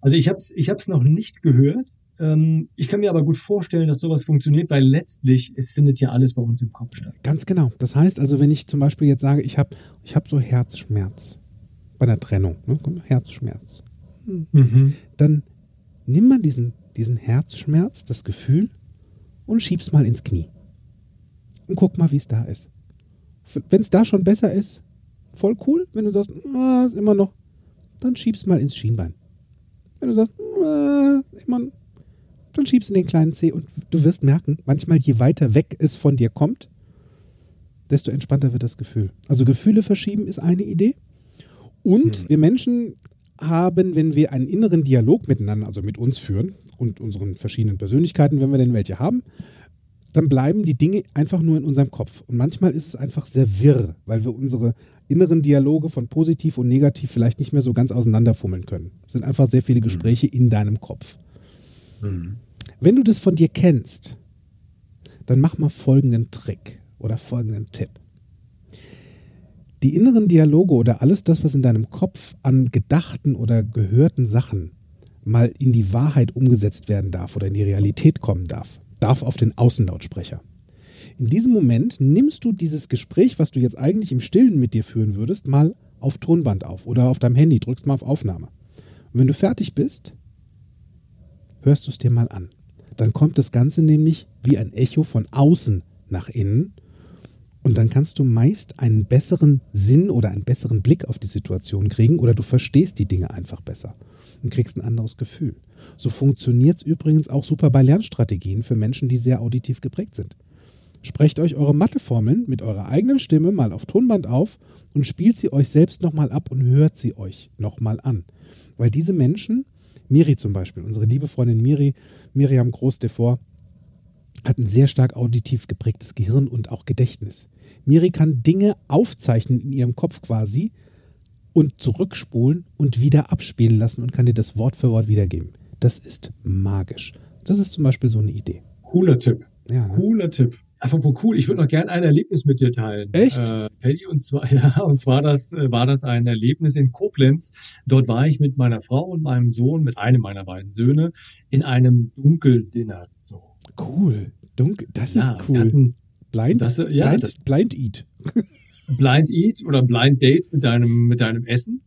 Also ich habe es ich hab's noch nicht gehört. Ähm, ich kann mir aber gut vorstellen, dass sowas funktioniert, weil letztlich, es findet ja alles bei uns im Kopf statt. Ganz genau. Das heißt also, wenn ich zum Beispiel jetzt sage, ich habe ich hab so Herzschmerz bei einer Trennung, ne? Herzschmerz, Mhm. dann nimm mal diesen, diesen Herzschmerz, das Gefühl und schieb's mal ins Knie. Und guck mal, wie es da ist. Wenn es da schon besser ist, voll cool. Wenn du sagst, ah, ist immer noch, dann schieb's mal ins Schienbein. Wenn du sagst, ah, immer, dann schiebst in den kleinen Zeh und du wirst merken, manchmal je weiter weg es von dir kommt, desto entspannter wird das Gefühl. Also Gefühle verschieben ist eine Idee. Und Hm. wir Menschen haben, wenn wir einen inneren Dialog miteinander, also mit uns führen und unseren verschiedenen Persönlichkeiten, wenn wir denn welche haben, dann bleiben die Dinge einfach nur in unserem Kopf. Und manchmal ist es einfach sehr wirr, weil wir unsere inneren Dialoge von positiv und negativ vielleicht nicht mehr so ganz auseinanderfummeln können. Es sind einfach sehr viele Gespräche in deinem Kopf. Mhm. Wenn du das von dir kennst, dann mach mal folgenden Trick oder folgenden Tipp. Die inneren Dialoge oder alles das, was in deinem Kopf an gedachten oder gehörten Sachen mal in die Wahrheit umgesetzt werden darf oder in die Realität kommen darf, darf auf den Außenlautsprecher. In diesem Moment nimmst du dieses Gespräch, was du jetzt eigentlich im Stillen mit dir führen würdest, mal auf Tonband auf oder auf deinem Handy, drückst mal auf Aufnahme. Und wenn du fertig bist, hörst du es dir mal an. Dann kommt das Ganze nämlich wie ein Echo von außen nach innen und dann kannst du meist einen besseren Sinn oder einen besseren Blick auf die Situation kriegen oder du verstehst die Dinge einfach besser und kriegst ein anderes Gefühl. So funktioniert es übrigens auch super bei Lernstrategien für Menschen, die sehr auditiv geprägt sind. Sprecht euch eure Matheformeln mit eurer eigenen Stimme mal auf Tonband auf und spielt sie euch selbst nochmal ab und hört sie euch nochmal an. Weil diese Menschen, Miri zum Beispiel, unsere liebe Freundin Miri, Miriam Groß-Devor, hat ein sehr stark auditiv geprägtes Gehirn und auch Gedächtnis. Miri kann Dinge aufzeichnen in ihrem Kopf quasi und zurückspulen und wieder abspielen lassen und kann dir das Wort für Wort wiedergeben. Das ist magisch. Das ist zum Beispiel so eine Idee. Cooler Tipp. Ja, ne? Cooler Tipp. Apropos cool, ich würde noch gerne ein Erlebnis mit dir teilen. Echt? Äh, Paddy, und zwar, ja, und zwar das, äh, war das ein Erlebnis in Koblenz. Dort war ich mit meiner Frau und meinem Sohn, mit einem meiner beiden Söhne, in einem Dunkeldinner. So. Cool. Dunkel, das Ja, ist wir cool. hatten Blind, das, äh, ja, blind, das- blind Eat. Blind Eat oder Blind Date mit deinem, mit deinem Essen.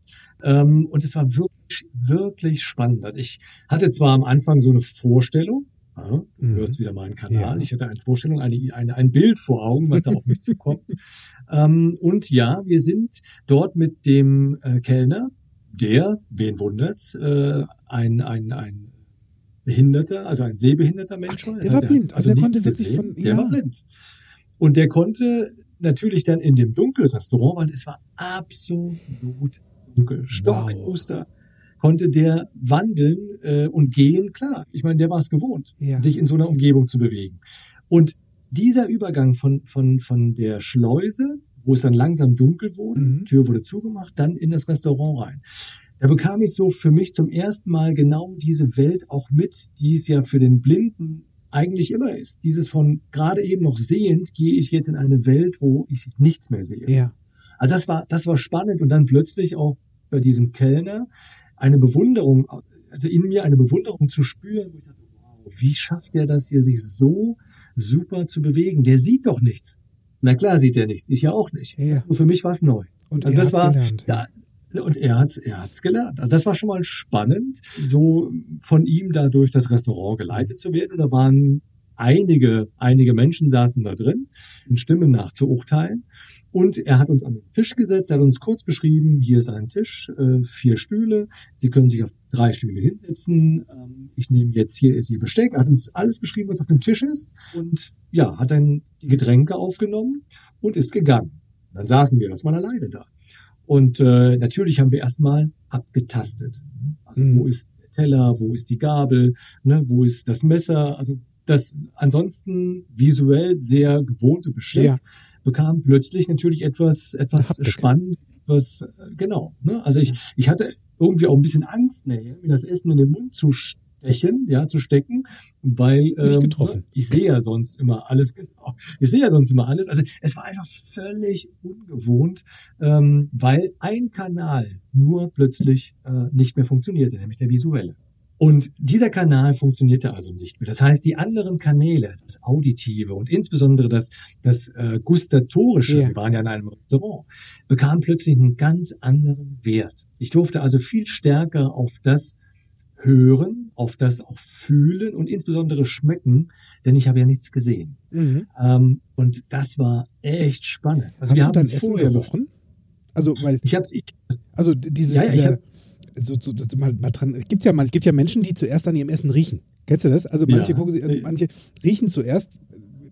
Ähm, und es war wirklich, wirklich spannend. Also ich hatte zwar am Anfang so eine Vorstellung, ja, du Mhm. hörst wieder meinen Kanal, Ja. ich hatte eine Vorstellung, eine, eine, ein Bild vor Augen, was da auf mich zukommt. Ähm, und ja, wir sind dort mit dem äh, Kellner, der, wen wundert's, äh, ein, ein, ein Behinderter, also ein sehbehinderter Mensch war. der war blind, also der nichts konnte wirklich gesehen. von- Der ja. war blind. Und der konnte natürlich dann in dem Dunkelrestaurant, weil es war absolut dunkel, stockduster, konnte der wandeln äh, und gehen. Klar, ich meine, der war es gewohnt, Ja. sich in so einer Umgebung zu bewegen. Und dieser Übergang von, von, von der Schleuse, wo es dann langsam dunkel wurde, Mhm. Tür wurde zugemacht, dann in das Restaurant rein. Da bekam ich so für mich zum ersten Mal genau diese Welt auch mit, die es ja für den Blinden eigentlich immer ist. Dieses von gerade eben noch sehend gehe ich jetzt in eine Welt, wo ich nichts mehr sehe. Ja. Also das war, das war spannend und dann plötzlich auch bei diesem Kellner eine Bewunderung, also in mir eine Bewunderung zu spüren, wo ich dachte, wow, wie schafft der das hier, sich so super zu bewegen? Der sieht doch nichts. Na klar sieht er nichts, ich ja auch nicht. Ja. Nur für mich war es neu. Und Also das war- gelernt. Ja, und er hat's, er hat's gelernt. Also das war schon mal spannend, so von ihm da durch das Restaurant geleitet zu werden. Und da waren einige, einige Menschen saßen da drin, in Stimmen nach zu urteilen. Und er hat uns an den Tisch gesetzt, er hat uns kurz beschrieben, hier ist ein Tisch, äh, vier Stühle, Sie können sich auf drei Stühle hinsetzen, ähm, ich nehme jetzt hier ist Ihr Besteck, er hat uns alles beschrieben, was auf dem Tisch ist und ja, hat dann die Getränke aufgenommen und ist gegangen. Dann saßen wir erstmal alleine da. Und äh, natürlich haben wir erstmal abgetastet. Also mhm. wo ist der Teller, wo ist die Gabel, ne, wo ist das Messer, also das ansonsten visuell sehr gewohnte Besteck ja. bekam plötzlich natürlich etwas, etwas spannend, etwas, äh, genau. Ne? Also ich, ich hatte irgendwie auch ein bisschen Angst, ne, mir das Essen in den Mund zu stechen, ja, zu stecken, weil ähm, ich sehe ja sonst immer alles, genau. Ich sehe ja sonst immer alles. Also es war einfach völlig ungewohnt, ähm, weil ein Kanal nur plötzlich äh, nicht mehr funktionierte, nämlich der visuelle. Und dieser Kanal funktionierte also nicht mehr. Das heißt, die anderen Kanäle, das Auditive und insbesondere das, das äh, Gustatorische, ja. wir waren ja in einem Restaurant, bekamen plötzlich einen ganz anderen Wert. Ich durfte also viel stärker auf das hören, auf das auch fühlen und insbesondere schmecken, denn ich habe ja nichts gesehen. Mhm. Ähm, und das war echt spannend. Also Hast wir haben dein vorher Essen gerochen? Also, weil ich hab's, ich, also dieses, ja, ja, ich hab, so, so, so, mal, mal dran. Es gibt ja mal, es gibt ja Menschen, die zuerst an ihrem Essen riechen. Kennst du das? Also manche ja. gucken sie, manche riechen zuerst.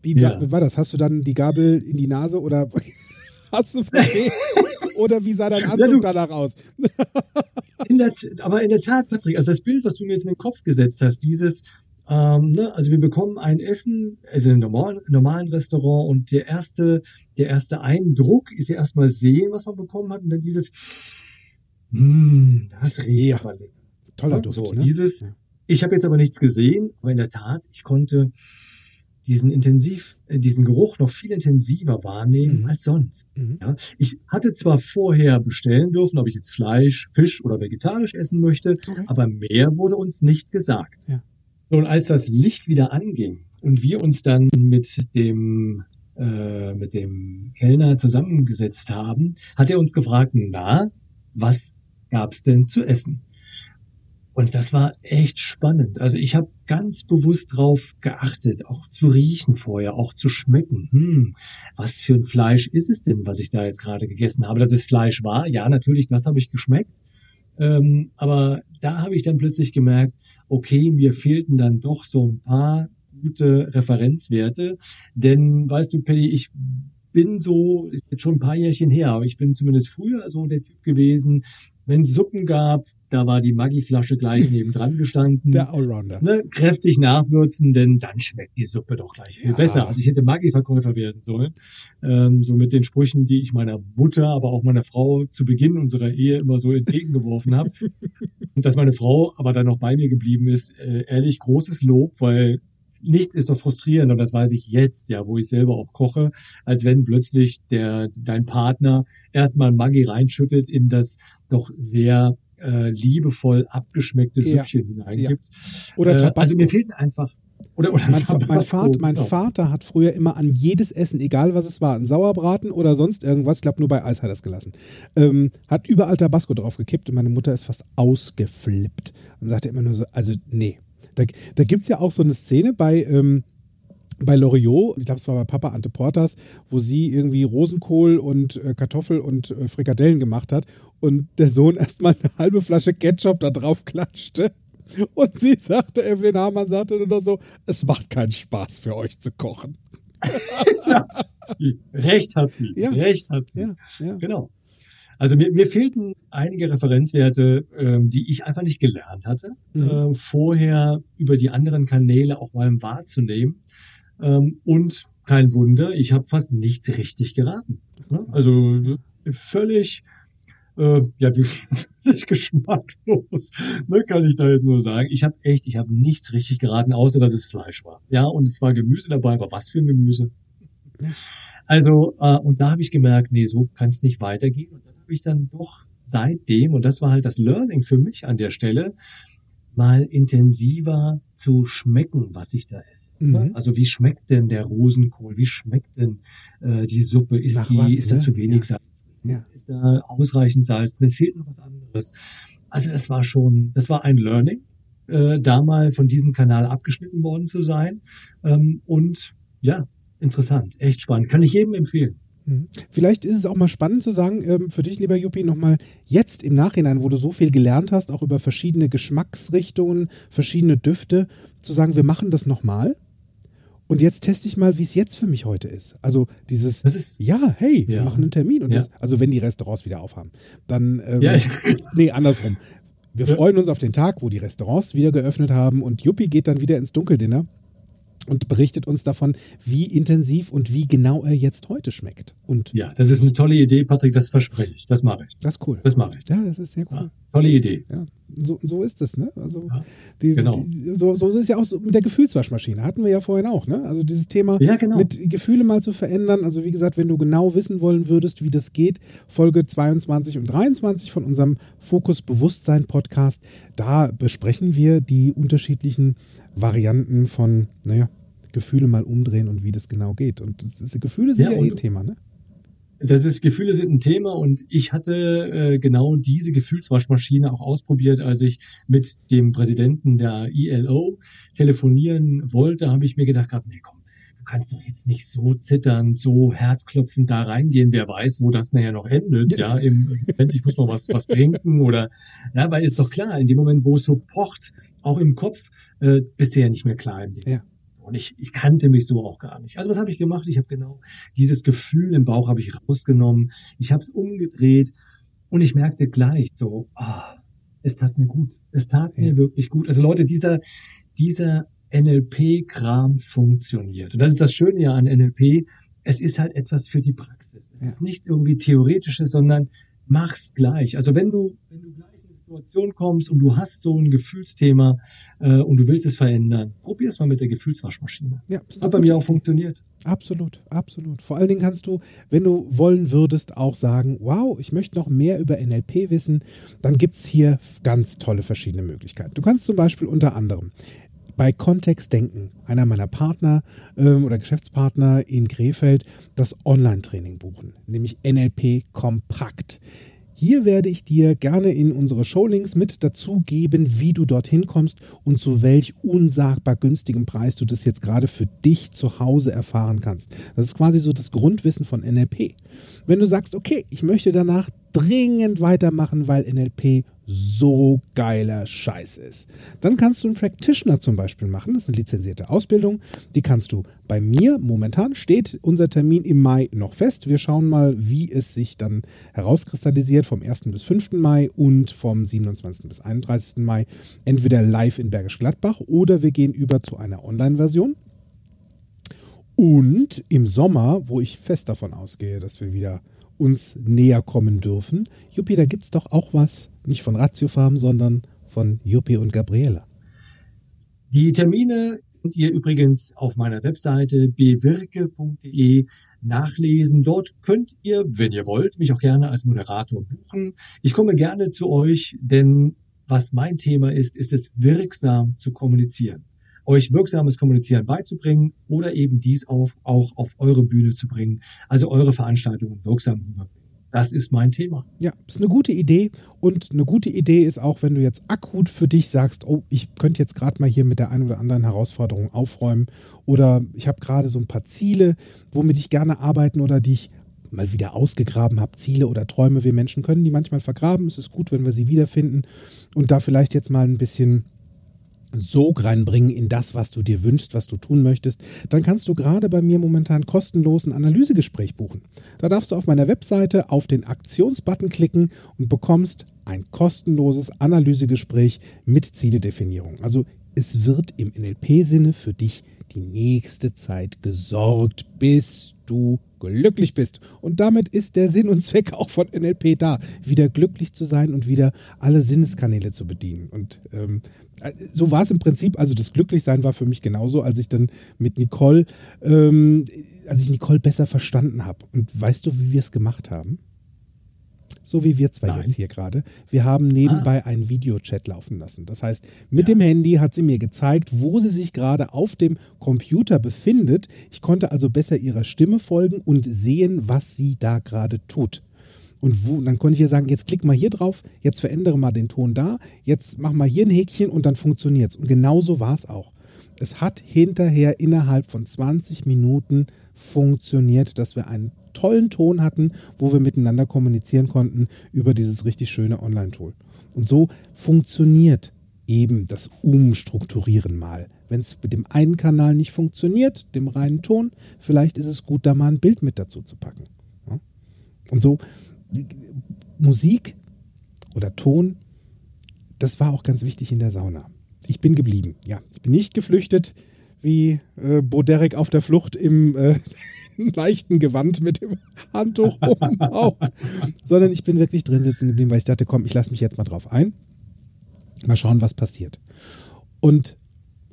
Wie, ja. war, war, das? Hast du dann die Gabel in die Nase oder hast du oder wie sah dein Anzug ja, danach aus? in der, aber in der Tat, Patrick, also das Bild, was du mir jetzt in den Kopf gesetzt hast, dieses, ähm, ne, also wir bekommen ein Essen, also in einem normalen, normalen Restaurant und der erste, der erste Eindruck ist ja erstmal sehen, was man bekommen hat und dann dieses, Mm, das riecht ja. aber lecker. Toller Duft. So, ne? dieses, ich habe jetzt aber nichts gesehen, aber in der Tat, ich konnte diesen intensiv, äh, diesen Geruch noch viel intensiver wahrnehmen mhm. als sonst. Mhm. Ja, ich hatte zwar vorher bestellen dürfen, ob ich jetzt Fleisch, Fisch oder vegetarisch essen möchte, okay. aber mehr wurde uns nicht gesagt. Ja. Und als das Licht wieder anging und wir uns dann mit dem äh, mit dem Kellner zusammengesetzt haben, hat er uns gefragt, na, was gab's denn zu essen? Und das war echt spannend. Also ich habe ganz bewusst drauf geachtet, auch zu riechen vorher, auch zu schmecken. Hm, was für ein Fleisch ist es denn, was ich da jetzt gerade gegessen habe? Dass es Fleisch war, ja, natürlich, das habe ich geschmeckt. Ähm, aber da habe ich dann plötzlich gemerkt, okay, mir fehlten dann doch so ein paar gute Referenzwerte. Denn, weißt du, Paddy, ich bin so, ist jetzt schon ein paar Jährchen her, aber ich bin zumindest früher so der Typ gewesen, wenn es Suppen gab, da war die Maggi-Flasche gleich nebendran gestanden. Der Allrounder. Ne, kräftig nachwürzen, denn dann schmeckt die Suppe doch gleich viel ja. besser. Also ich hätte Maggi-Verkäufer werden sollen. Ähm, so mit den Sprüchen, die ich meiner Mutter, aber auch meiner Frau zu Beginn unserer Ehe immer so entgegengeworfen habe. Und dass meine Frau aber dann noch bei mir geblieben ist, äh, ehrlich großes Lob, weil nichts ist doch frustrierender, und das weiß ich jetzt, ja, wo ich selber auch koche, als wenn plötzlich der, dein Partner erstmal Maggi reinschüttet in das doch sehr äh, liebevoll abgeschmeckte Süppchen ja, hineingibt. Ja. Oder äh, Tabasco. Also mir fehlt einfach oder, oder mein, mein, Vater, mein genau. Vater, hat früher immer an jedes Essen, egal was es war, ein Sauerbraten oder sonst irgendwas, ich glaube nur bei Eis hat er es gelassen, ähm, hat überall Tabasco drauf gekippt und meine Mutter ist fast ausgeflippt und sagte immer nur so, also nee, da, da gibt es ja auch so eine Szene bei, ähm, bei Loriot, ich glaube, es war bei Papa Ante Portas, wo sie irgendwie Rosenkohl und äh, Kartoffel und äh, Frikadellen gemacht hat und der Sohn erstmal eine halbe Flasche Ketchup da drauf klatschte. Und sie sagte, Evelyn Hamann sagte nur noch so, es macht keinen Spaß für euch zu kochen. Recht hat sie. Ja. Recht hat sie. Ja, ja. Genau. Also mir, mir fehlten einige Referenzwerte, ähm, die ich einfach nicht gelernt hatte, mhm. äh, vorher über die anderen Kanäle auch mal wahrzunehmen. Ähm, und kein Wunder, ich habe fast nichts richtig geraten. Ne? Also völlig, äh, ja, wirklich geschmacklos, ne, kann ich da jetzt nur sagen. Ich habe echt, ich habe nichts richtig geraten, außer dass es Fleisch war. Ja, und es war Gemüse dabei, aber was für ein Gemüse? Also, äh, und da habe ich gemerkt, nee, so kann es nicht weitergehen. Und habe ich dann doch seitdem, und das war halt das Learning für mich an der Stelle, mal intensiver zu schmecken, was ich da esse. Mhm. Also wie schmeckt denn der Rosenkohl? Wie schmeckt denn äh, die Suppe? Ist Nach die, was, ist da ne? zu wenig ja. Salz? Ja. Ist da ausreichend Salz drin? Fehlt noch was anderes? Also das war schon, das war ein Learning. äh, da mal von diesem Kanal abgeschnitten worden zu sein. Ähm, und ja, interessant, echt spannend. Kann ich jedem empfehlen. Mhm. Vielleicht ist es auch mal spannend zu sagen, ähm, für dich, lieber Juppie, nochmal jetzt im Nachhinein, wo du so viel gelernt hast, auch über verschiedene Geschmacksrichtungen, verschiedene Düfte, zu sagen, wir machen das nochmal. Und jetzt teste ich mal, wie es jetzt für mich heute ist. Also dieses, ist, ja, hey, ja. wir machen einen Termin. Und Ja. das, also wenn die Restaurants wieder aufhaben, dann, ähm, Ja. nee, andersrum. Wir freuen uns auf den Tag, wo die Restaurants wieder geöffnet haben und Juppie geht dann wieder ins Dunkeldinner und berichtet uns davon, wie intensiv und wie genau er jetzt heute schmeckt. Und Ja, das ist eine tolle Idee, Patrick, das verspreche ich. Das mache ich. das ist cool. Das mache ich. Ja, das ist sehr cool. Ja, tolle Idee. Ja, so, so ist es, ne? Also Ja, die, genau. die, so, so ist es ja auch so mit der Gefühlswaschmaschine. Hatten wir ja vorhin auch, ne? Also dieses Thema Ja, genau. mit Gefühle mal zu verändern. Also wie gesagt, wenn du genau wissen wollen würdest, wie das geht, Folge 22 und 23 von unserem Fokus Bewusstsein Podcast, da besprechen wir die unterschiedlichen Varianten von, naja, Gefühle mal umdrehen und wie das genau geht. Und das ist, Gefühle sind Ja, ja, eh ein Thema, ne? Das ist, Gefühle sind ein Thema und ich hatte äh, genau diese Gefühlswaschmaschine auch ausprobiert, als ich mit dem Präsidenten der ILO telefonieren wollte, habe ich mir gedacht gehabt, nee, komm, du kannst doch jetzt nicht so zittern, so herzklopfend da reingehen, wer weiß, wo das nachher noch endet, ja, im Moment, ich muss noch was, was trinken oder, ja, weil ist doch klar, in dem Moment, wo es so pocht, auch im Kopf, äh, bist du ja nicht mehr klar im Leben. Ja. Und ich, ich kannte mich so auch gar nicht. Also was habe ich gemacht? Ich habe genau dieses Gefühl im Bauch habe ich rausgenommen. Ich habe es umgedreht und ich merkte gleich so, ah, es tat mir gut. Es tat mir Ja. wirklich gut. Also Leute, dieser, dieser NLP-Kram funktioniert. Und das ist das Schöne ja an NLP. Es ist halt etwas für die Praxis. Es Ja. ist nichts irgendwie Theoretisches, sondern mach's gleich. Also wenn du, wenn du gleich Situation kommst und du hast so ein Gefühlsthema äh, und du willst es verändern, probier's mal mit der Gefühlswaschmaschine. Ja, eine Hat bei mir auch funktioniert. Absolut, absolut. Vor allen Dingen kannst du, wenn du wollen würdest, auch sagen, wow, ich möchte noch mehr über NLP wissen, dann gibt es hier ganz tolle verschiedene Möglichkeiten. Du kannst zum Beispiel unter anderem bei Kontext Denken, einer meiner Partner ähm, oder Geschäftspartner in Krefeld, das Online-Training buchen, nämlich NLP Kompakt. Hier werde ich dir gerne in unsere Showlinks mit dazu geben, wie du dorthin kommst und zu welch unsagbar günstigem Preis du das jetzt gerade für dich zu Hause erfahren kannst. Das ist quasi so das Grundwissen von NLP. Wenn du sagst, okay, ich möchte danach dringend weitermachen, weil NLP so geiler Scheiß ist, dann kannst du einen Practitioner zum Beispiel machen. Das ist eine lizenzierte Ausbildung. Die kannst du bei mir. Momentan steht unser Termin im Mai noch fest. Wir schauen mal, wie es sich dann herauskristallisiert vom 1. bis 5. Mai und vom 27. bis 31. Mai. Entweder live in Bergisch Gladbach oder wir gehen über zu einer Online-Version. Und im Sommer, wo ich fest davon ausgehe, dass wir wieder uns näher kommen dürfen, Juppie, da gibt es doch auch was, nicht von Ratiofarm, sondern von Juppie und Gabriela. Die Termine könnt ihr übrigens auf meiner Webseite bewirke.de nachlesen. Dort könnt ihr, wenn ihr wollt, mich auch gerne als Moderator buchen. Ich komme gerne zu euch, denn was mein Thema ist, ist es wirksam zu kommunizieren. Euch wirksames Kommunizieren beizubringen oder eben dies auf, auch auf eure Bühne zu bringen, also eure Veranstaltungen wirksam rüberbringen. Das ist mein Thema. Ja, ist eine gute Idee. Und eine gute Idee ist auch, wenn du jetzt akut für dich sagst, oh, ich könnte jetzt gerade mal hier mit der einen oder anderen Herausforderung aufräumen oder ich habe gerade so ein paar Ziele, womit ich gerne arbeiten oder die ich mal wieder ausgegraben habe, Ziele oder Träume. Wir Menschen können die manchmal vergraben. Es ist gut, wenn wir sie wiederfinden und da vielleicht jetzt mal ein bisschen Sog reinbringen in das, was du dir wünschst, was du tun möchtest, dann kannst du gerade bei mir momentan kostenlos ein Analysegespräch buchen. Da darfst du auf meiner Webseite auf den Aktionsbutton klicken und bekommst ein kostenloses Analysegespräch mit Zieledefinierung. Also es wird im NLP-Sinne für dich die nächste Zeit gesorgt, bis du glücklich bist. Und damit ist der Sinn und Zweck auch von NLP da, wieder glücklich zu sein und wieder alle Sinneskanäle zu bedienen. Und ähm, so war es im Prinzip, also das Glücklichsein war für mich genauso, als ich dann mit Nicole, ähm, als ich Nicole besser verstanden habe. Und weißt du, wie wir es gemacht haben? So wie wir zwei Nein. jetzt hier gerade. Wir haben nebenbei einen Videochat laufen lassen. Das heißt, mit Ja. dem Handy hat sie mir gezeigt, wo sie sich gerade auf dem Computer befindet. Ich konnte also besser ihrer Stimme folgen und sehen, was sie da gerade tut. Und wo, dann konnte ich ja sagen, jetzt klick mal hier drauf, jetzt verändere mal den Ton da, jetzt mach mal hier ein Häkchen und dann funktioniert es. Und genauso war es auch. Es hat hinterher innerhalb von 20 Minuten funktioniert, dass wir einen tollen Ton hatten, wo wir miteinander kommunizieren konnten über dieses richtig schöne Online-Tool. Und so funktioniert eben das Umstrukturieren mal. Wenn es mit dem einen Kanal nicht funktioniert, dem reinen Ton, vielleicht ist es gut, da mal ein Bild mit dazu zu packen. Ja? Und so Musik oder Ton, das war auch ganz wichtig in der Sauna. Ich bin geblieben, ja. Ich bin nicht geflüchtet wie äh, Boderek auf der Flucht im äh, leichten Gewand mit dem Handtuch um Bauch, sondern ich bin wirklich drin sitzen geblieben, weil ich dachte, komm, ich lasse mich jetzt mal drauf ein. Mal schauen, was passiert. Und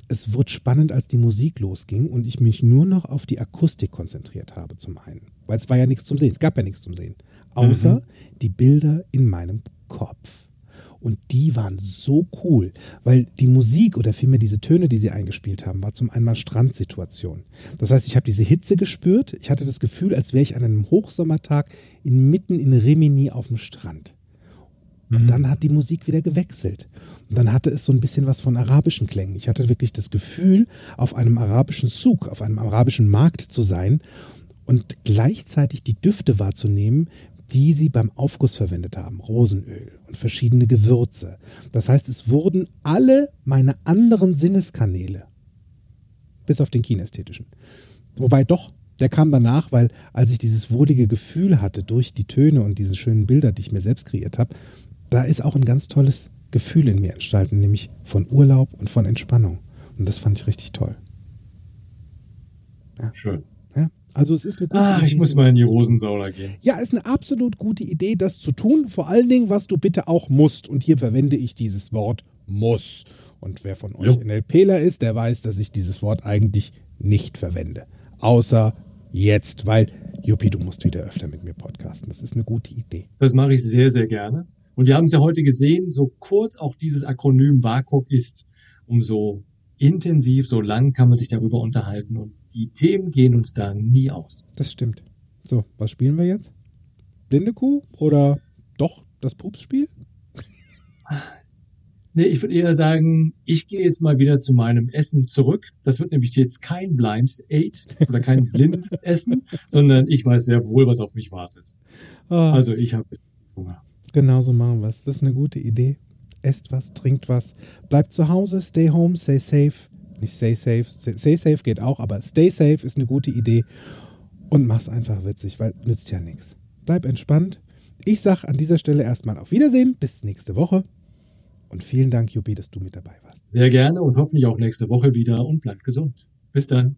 es wurde spannend, als die Musik losging und ich mich nur noch auf die Akustik konzentriert habe, zum einen. Weil es war ja nichts zum Sehen. Es gab ja nichts zum Sehen. Außer mhm. die Bilder in meinem Kopf. Und die waren so cool, weil die Musik oder vielmehr diese Töne, die sie eingespielt haben, war zum einen Strandsituation. Das heißt, ich habe diese Hitze gespürt. Ich hatte das Gefühl, als wäre ich an einem Hochsommertag inmitten in Rimini auf dem Strand. Und mhm. dann hat die Musik wieder gewechselt. Und dann hatte es so ein bisschen was von arabischen Klängen. Ich hatte wirklich das Gefühl, auf einem arabischen Zug, auf einem arabischen Markt zu sein und gleichzeitig die Düfte wahrzunehmen, die sie beim Aufguss verwendet haben. Rosenöl und verschiedene Gewürze. Das heißt, es wurden alle meine anderen Sinneskanäle, bis auf den kinästhetischen. Wobei doch, der kam danach, weil als ich dieses wohlige Gefühl hatte durch die Töne und diese schönen Bilder, die ich mir selbst kreiert habe, da ist auch ein ganz tolles Gefühl in mir entstanden, nämlich von Urlaub und von Entspannung. Und das fand ich richtig toll. Ja. Schön. Also es ist eine gute ah, Idee. ich muss mal in die Rosensauna gehen. Ja, ist eine absolut gute Idee, das zu tun. Vor allen Dingen, was du bitte auch musst. Und hier verwende ich dieses Wort muss. Und wer von euch jo. NLPler ist, der weiß, dass ich dieses Wort eigentlich nicht verwende. Außer jetzt, weil, Juppie, du musst wieder öfter mit mir podcasten. Das ist eine gute Idee. Das mache ich sehr, sehr gerne. Und wir haben es ja heute gesehen, so kurz auch dieses Akronym WAKOK ist, umso intensiv, so lang kann man sich darüber unterhalten. Und die Themen gehen uns da nie aus. Das stimmt. So, was spielen wir jetzt? Blinde Kuh oder doch das Pupsspiel? Nee, ich würde eher sagen, ich gehe jetzt mal wieder zu meinem Essen zurück. Das wird nämlich jetzt kein Blind Eight oder kein Blind Essen, sondern ich weiß sehr wohl, was auf mich wartet. Oh. Also ich habe Hunger. Genau so machen wir es. Das ist eine gute Idee. Esst was, trinkt was, bleibt zu Hause, stay home, stay safe nicht stay safe. Stay safe geht auch, aber stay safe ist eine gute Idee. Und mach's einfach witzig, weil nützt ja nichts. Bleib entspannt. Ich sag an dieser Stelle erstmal auf Wiedersehen. Bis nächste Woche. Und vielen Dank, Juppie, dass du mit dabei warst. Sehr gerne und hoffentlich auch nächste Woche wieder und bleibt gesund. Bis dann.